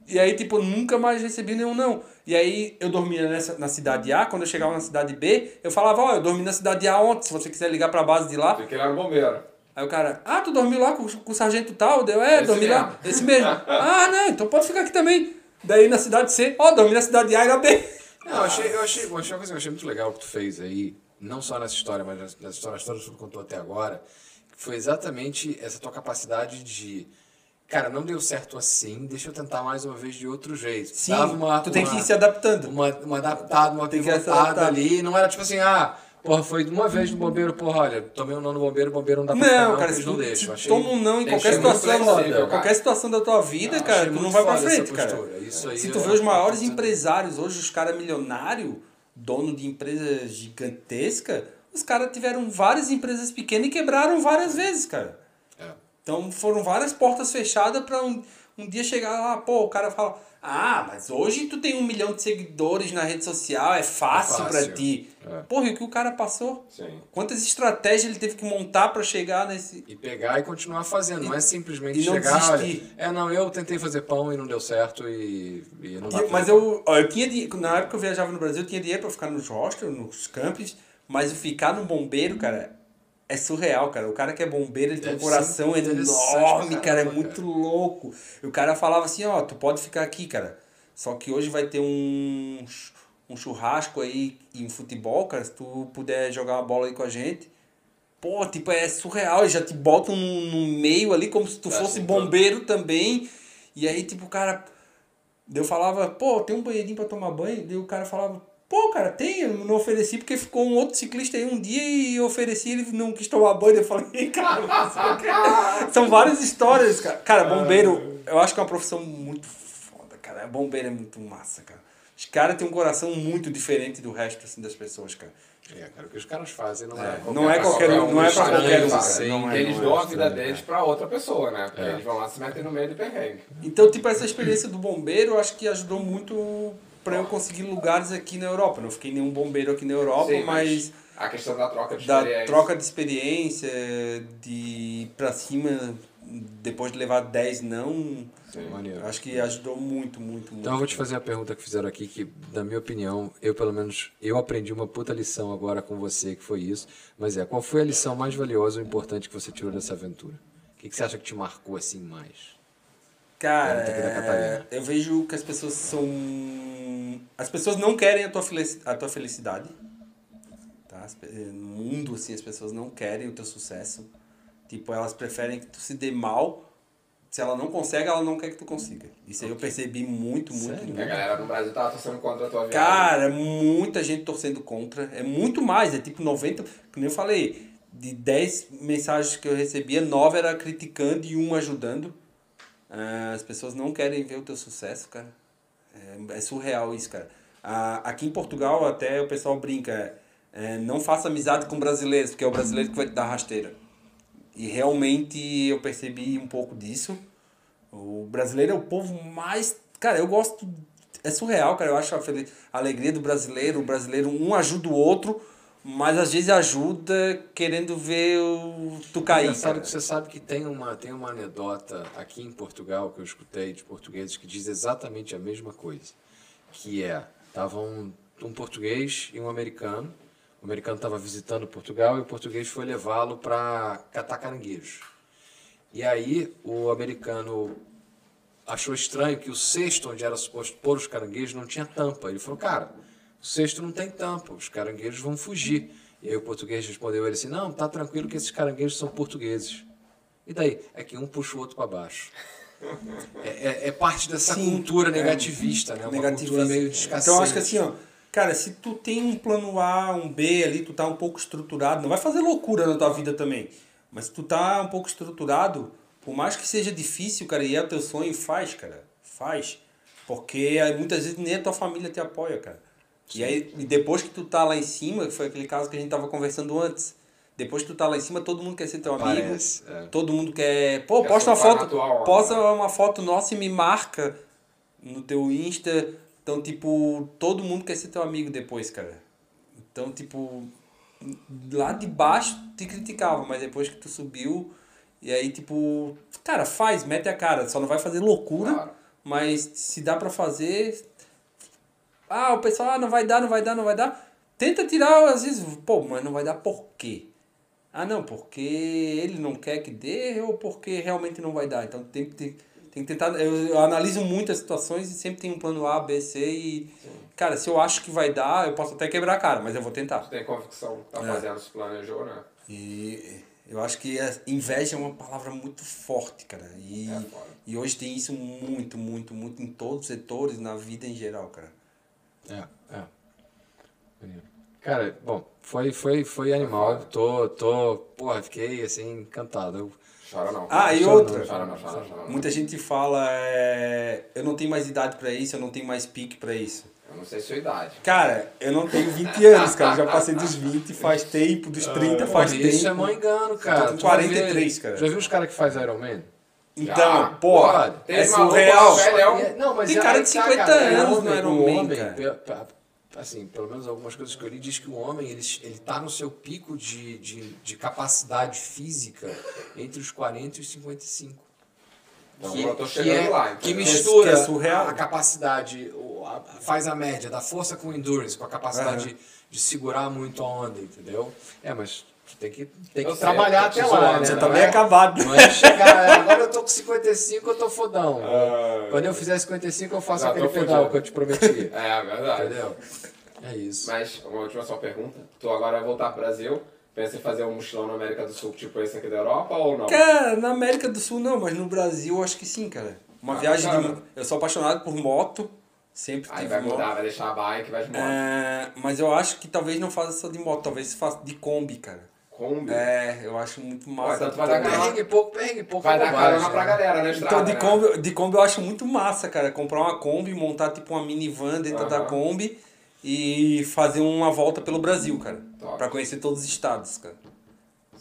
E aí, tipo, nunca mais recebi nenhum não. E aí eu dormia nessa, na cidade A, quando eu chegava na cidade B, eu falava, ó, eu dormi na cidade A ontem, se você quiser ligar pra base de lá. Porque ele era um bombeiro. Aí o cara, ah, tu dormiu lá com, com o sargento tal? Deu, é, Esse dormi lá, mesmo. esse mesmo. ah, não, então pode ficar aqui também. Daí na cidade C, ó, dormi na cidade A e na B. Não, eu achei, eu achei, eu achei uma coisa que eu achei muito legal que tu fez aí, não só nessa história, mas nas, nas histórias todas que tu contou até agora, que foi exatamente essa tua capacidade de. Cara, não deu certo assim, deixa eu tentar mais uma vez de outro jeito. Sim, Dava uma, tu tem uma- que ir se adaptando. Uma, uma adaptada, uma Tem pivotada ali. Não era tipo assim, ah, porra, foi uma vez no bombeiro, porra, olha, tomei um não no bombeiro, o bombeiro não dá pra Não, não, cara, se não tu, deixam. se Achei- toma um não em tem que qualquer situação, qualquer situação da tua vida, Não, cara, tu não vai pra frente, cara. aí Se tu vê os maiores empresários hoje, os caras milionários, dono de empresas gigantescas, os caras tiveram várias empresas pequenas e quebraram várias vezes, cara. É. Então foram várias portas fechadas pra um, um dia chegar lá, pô, o cara fala, ah, mas hoje tu tem um milhão de seguidores na rede social, é fácil, É pra fácil. ti. É. Porra, e o que o cara passou? Sim. Quantas estratégias ele teve que montar pra chegar nesse... E pegar e continuar fazendo, não é simplesmente e não chegar, olha, desistir. é, não, eu tentei fazer pão e não deu certo e, e não dá E- mas eu, ó, eu tinha na época que eu viajava no Brasil, eu tinha dinheiro pra ficar nos hostels, nos campings, mas o ficar no bombeiro, cara, é surreal, cara. O cara que é bombeiro, ele tem um Deve coração interessante enorme, cara, é muito louco. E o cara falava assim, ó, tu pode ficar aqui, cara. Só que hoje vai ter um, um churrasco aí e um futebol, cara, se tu puder jogar uma bola aí com a gente. Pô, tipo, é surreal, eles já te botam no, no meio ali como se tu Tá, fosse bombeiro também. E aí, tipo, o cara. Eu falava, pô, tem um banheirinho pra tomar banho. Daí o cara falava, pô, cara, tem, eu não ofereci porque ficou um outro ciclista aí um dia e eu ofereci ele não quis tomar banho. Eu falei, cara, você não quer?" são várias histórias, cara. Cara, bombeiro, eu acho que é uma profissão muito foda, cara. Bombeiro é muito massa, cara. Os caras têm um coração muito diferente do resto assim, das pessoas, cara. É, cara, o que os caras fazem não é, É, não é qualquer um, não é pra qualquer um, cara. Não é, eles não dão é, a vida é. deles pra outra pessoa, né? Porque É. eles vão lá se metem no meio do perrengue. Então, tipo, essa experiência do bombeiro, eu acho que ajudou muito pra eu conseguir lugares aqui na Europa. Não fiquei nenhum bombeiro aqui na Europa, Sim, mas A questão da troca de da experiência. troca de experiência, de ir pra cima depois de levar 10 não, Sim. Maneiro. acho que ajudou muito, muito, muito. Então eu vou te fazer a pergunta que fizeram aqui, que na minha opinião, eu pelo menos, eu aprendi uma puta lição agora com você, que foi isso. Mas é, qual foi a lição mais valiosa ou importante que você tirou dessa aventura? O que, que você acha que te marcou assim mais? Cara, eu vejo que as pessoas são. As pessoas não querem a tua, a tua felicidade. Tá? Pe- No mundo, assim, as pessoas não querem o teu sucesso. Tipo, elas preferem que tu se dê mal. Se ela não consegue, ela não quer que tu consiga. Isso aí eu percebi muito, muito, Sério? E a muito. galera no Brasil tava torcendo contra a tua viagem. Cara, muita gente torcendo contra. É muito mais, é tipo 90. Como eu falei, de 10 mensagens que eu recebia, 9 era criticando e um ajudando. Ah, as pessoas não querem ver o teu sucesso, cara. É, é surreal isso, cara. Ah, aqui em Portugal até o pessoal brinca, é, não faça amizade com brasileiros, porque é o brasileiro que vai te dar rasteira. E realmente eu percebi um pouco disso. O brasileiro é o povo mais. Cara, eu gosto. É surreal, cara. Eu acho a, a alegria do brasileiro. O brasileiro, um ajuda o outro, mas às vezes ajuda querendo ver o tu cair. Engraçado que você sabe que tem uma, tem uma anedota aqui em Portugal que eu escutei de portugueses que diz exatamente a mesma coisa. Que é, tava um, um português e um americano. O americano estava visitando Portugal e o português foi levá-lo para catar caranguejos. E aí o americano achou estranho que o cesto onde era suposto pôr os caranguejos não tinha tampa. Ele falou, cara, o cesto não tem tampa, os caranguejos vão fugir. E aí o português respondeu ele assim, não, tá tranquilo que esses caranguejos são portugueses. E daí? É que um puxa o outro para baixo. É, é- é parte dessa Sim, cultura é. negativista, né? Uma Negativista. cultura meio de escassez. Então eu acho que assim, ó, cara, se tu tem um plano A, um B ali, tu tá um pouco estruturado, não vai fazer loucura na tua vida também. Mas se tu tá um pouco estruturado, por mais que seja difícil, cara, e é o teu sonho, faz, cara. Faz. Porque muitas vezes nem a tua família te apoia, cara. E aí, e depois que tu tá lá em cima, foi aquele caso que a gente tava conversando antes, depois que tu tá lá em cima, todo mundo quer ser teu amigo. Parece, é. Todo mundo quer. Pô, Quer posta uma foto. onda. Posta uma foto nossa e me marca no teu Insta. Então, tipo, todo mundo quer ser teu amigo depois, cara. Então, tipo, lá de baixo te criticava, mas depois que tu subiu, e aí, tipo, cara, faz, mete a cara. Só não vai fazer loucura, Claro. mas se dá pra fazer. Ah, o pessoal, ah, não vai dar, não vai dar, não vai dar. Tenta tirar, às vezes, pô, mas não vai dar por quê? Ah, não, porque ele não quer que dê ou porque realmente não vai dar. Então tem que, tem, tem que tentar. Eu, eu analiso muitas situações e sempre tem um plano A, B, C e. Cara, se eu acho que vai dar, eu posso até quebrar a cara, mas eu vou tentar. Tu tem convicção que tá É. fazendo, se planejou, né? E eu acho que inveja é uma palavra muito forte, cara. E, É e hoje tem isso muito, muito, muito em todos os setores, na vida em geral, cara. É, é. Cara, bom, foi, foi, foi animal. Tô, tô, porra, fiquei assim, encantado. Eu, Chora não. Ah, e Chora outra. não, Chora não, chora chora. Muita gente fala, é, eu não tenho mais idade pra isso, eu não tenho mais pique pra isso. Eu não sei sua idade. Cara, eu não tenho 20 anos, cara. Eu já passei dos 20 faz tempo, dos 30 faz Porra, tempo. isso é mó engano, cara. tô com Tu vai 43, ver- cara. Já viu os caras que faz Iron Man? Então, Já. porra, é surreal. velhão. É, Não, mas Tem é cara aí de que tá, 50 cara. anos no homem- Iron Man, homem, cara. assim, pelo menos algumas coisas que eu li, diz que o homem, ele, ele tá no seu pico de, de, de capacidade física entre os 40 e os 55. Então, que, eu tô que chegando é, lá. que entendeu? mistura Que é surreal. a capacidade, faz a média da força com endurance, com a capacidade Aham. de, de segurar muito a onda, entendeu? É, mas tem que, tem Eu que trabalhar até lá, né? Você tá bem é- acabado. É chegar, agora eu tô com 55, eu tô fodão. Ah, Quando eu fizer 55, eu faço aquele pedal que eu te prometi. É, verdade. Entendeu? É isso. Mas, uma última só pergunta. Tu agora vai voltar pro Brasil. Pensa em fazer um mochilão na América do Sul, tipo esse aqui da Europa, ou não? Cara, na América do Sul não, mas no Brasil eu acho que sim, cara. Uma Ah, viagem de. bacana. mo- Eu sou apaixonado por moto, sempre Aí vai moto. mudar, vai deixar a bike, vai de moto. É, mas eu acho que talvez não faça só de moto, talvez faça de Kombi, cara. Kombi. É, eu acho muito massa. tanto vai dar. Perrengue pouco, perrengue pouco. Vai é dar carona pra né? galera na estrada, Então, de né? Kombi, de Kombi eu acho muito massa, cara. Comprar uma Kombi, montar tipo uma minivan dentro da. Kombi e fazer uma volta pelo Brasil, cara. Top. Pra conhecer todos os estados, cara.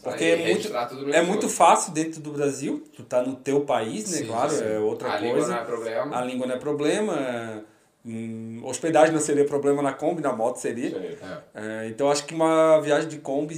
Porque é muito, é muito fácil dentro do Brasil. Tu tá no teu país, né? Sim, claro, sim. é outra A língua coisa. não é problema. A língua não é problema. hum, hospedagem não seria problema na Kombi, na moto seria. Isso aí. É, então acho que uma viagem de Kombi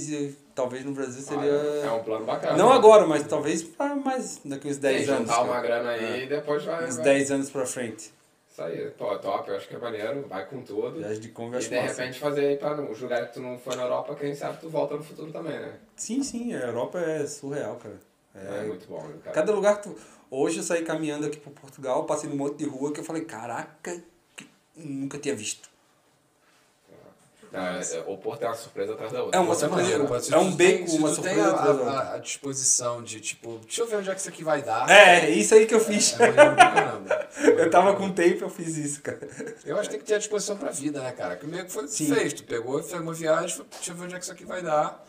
talvez no Brasil seria. Ah, É um plano bacana. Não agora, mas talvez pra mais daqui uns 10 Sim, anos. juntar uma grana aí e depois vai... Uns vai- 10 anos pra frente. Isso aí, pô, top, eu acho que é maneiro, vai com tudo. Viagem de eu E de massa. repente fazer aí pra os lugares que tu não foi na Europa, quem sabe tu volta no futuro também, né? Sim, sim, a Europa é surreal, cara. É, É, muito bom, né, cara? cada lugar que tu. Hoje eu saí caminhando aqui por Portugal, passei num monte de rua que eu falei, caraca, que nunca tinha visto. Não, é- é- o Porto é uma surpresa atrás da outra. É uma é surpresa. maneiro, É um beco, uma tu tem surpresa a, atrás da outra. a, a disposição de, tipo, deixa eu ver onde é que isso aqui vai dar. É, isso aí que eu fiz. É caramba. Eu tava com tempo eu fiz isso, cara. Eu acho que tem que ter a disposição pra vida, né, cara? Que o meio que foi o que Sim. fez. Tu pegou, fez uma viagem, foi, deixa eu ver onde é que isso aqui vai dar.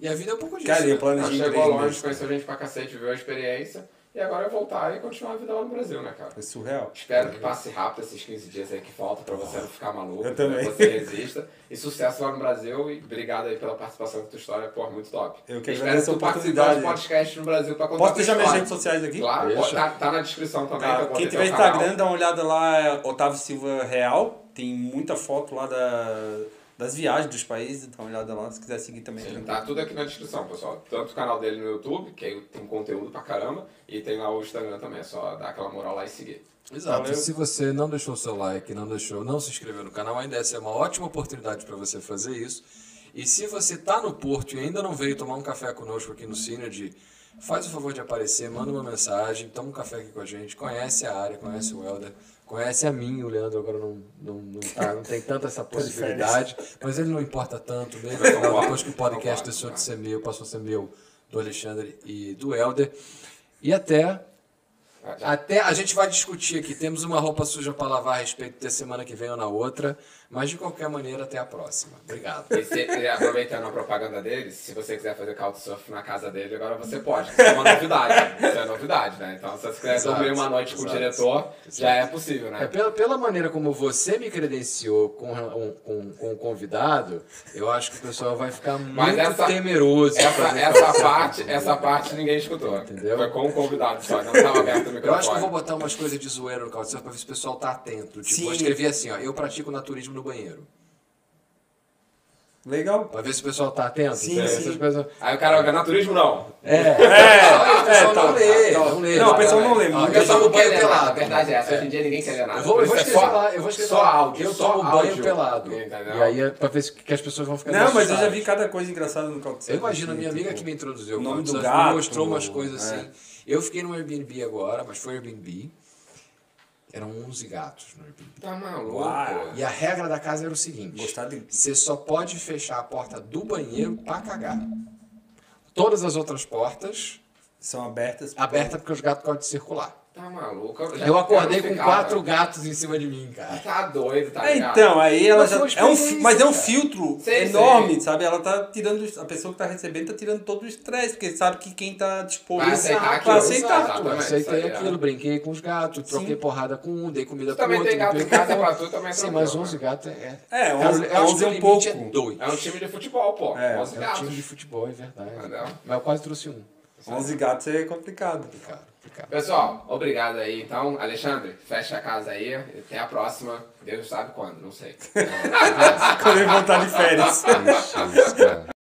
E a vida é um pouco disso. Cara, né? eu planejei Ela em chegou três longe, conheceu gente pra cacete, viveu a experiência. E agora é voltar e continuar a vida lá no Brasil, né, cara? Foi surreal. Espero que passe rápido esses 15 dias aí que faltam pra você não ficar maluco. Eu pra também. Que você resista. E sucesso lá no Brasil e obrigado aí pela participação com tua história, pô, muito top. Eu que Espero agradeço a oportunidade. de podcast no Brasil pra contar Posso deixar minhas redes sociais aqui? Claro, pô, tá, tá na descrição também. Tá, Quem tiver. Instagram, dá uma olhada lá, é Otávio Silva Real. Tem muita foto lá da, das viagens dos países, dá uma olhada lá, se quiser seguir também. Sim, tranquilo. tá tudo aqui na descrição, pessoal. Tanto o canal dele no YouTube, que aí tem conteúdo pra caramba, e tem lá o Instagram também. É só dar aquela moral lá e seguir. Exato. Valeu. Se você não deixou o seu like, não deixou, não se inscreveu no canal, ainda essa é uma ótima oportunidade para você fazer isso. E se você está no Porto e ainda não veio tomar um café conosco aqui no Synergy, faz o favor de aparecer, manda uma mensagem, toma um café aqui com a gente, conhece a área, conhece o Helder, conhece a mim, o Leandro agora não, não, não, tá, não tem tanta essa possibilidade, mas ele não importa tanto mesmo, afinal, depois que o podcast deixou de ser meu, passou a ser meu, do Alexandre e do Helder. E até até a gente vai discutir aqui. Temos uma roupa suja para lavar a respeito da semana que vem ou na outra. Mas de qualquer maneira, até a próxima. Obrigado. E se, aproveitando a propaganda dele, se você quiser fazer couchsurf na casa dele, agora você pode. Isso é uma novidade. Isso é novidade, né? Então, se você quiser Exato, dormir uma noite com o exato, diretor, já é possível, É, né? pela, pela maneira como você me credenciou com, um- com, com o convidado, eu acho que o pessoal vai ficar Mas muito essa- temeroso. Essa, essa, parte, essa parte ninguém escutou. Entendeu? Foi com o convidado só, não estava aberto. Eu acho que eu vou botar umas coisas de zoeira no Couchsurf pra ver se o pessoal tá atento. Tipo, Sim. vou escrever assim, ó. Eu pratico naturismo no banheiro. Legal. Pra ver se o pessoal tá atento. Sim, entendeu? sim. Coisas... Aí o cara, naturismo não. É. É, o pessoal é, tá, não lê, tá, tá. não lê. Não, o pessoal não lê muito. Eu tomo banho pelado. A verdade é essa, hoje em dia ninguém quer ler nada. Eu vou, eu vou é escrever só- lá, eu vou escrever só áudio, eu tomo banho áudio. pelado. E aí é pra ver se que as pessoas vão ficar Não, mas eu já vi cada coisa engraçada no Couchsurf. Eu imagino, a minha amiga tipo, que me introduziu. o nome do gato, Me mostrou umas coisas é. assim. Eu fiquei no Airbnb agora, mas foi Airbnb. Eram 11 gatos no Airbnb. Tá maluco. Uau. E a regra da casa era o seguinte: de... você só pode fechar a porta do banheiro pra cagar. Todas as outras portas São abertas. abertas porque os gatos podem circular. Tá maluco. Já- Eu acordei com ficava. quatro gatos em cima de mim, cara. Tá doido, tá É, ligado? então, aí ela Mas já. É um, mas é um cara. filtro Sei, enorme, sei. sabe? Ela tá tirando. A pessoa que tá recebendo tá tirando todo o estresse, porque sabe que quem tá disposto Vai aceitar. Eu aceitei aquilo, é. brinquei com os gatos, troquei Sim. porrada com um, dei comida pro também outro. tem gato em casa com pra outro. tu também Sim, mas 11 né? gatos é. É, Cara, 11, eu acho 11 que é o um pouco. É dois. É um time de futebol, pô. É, 11 É um time de futebol, é verdade. Mas eu quase trouxe um. 11 gatos é complicado. Complicado, complicado. Pessoal, obrigado aí. Então, Alexandre, fecha a casa aí. Até a próxima. Deus sabe quando, não sei. Quando ele voltar de férias. Ixi, cara.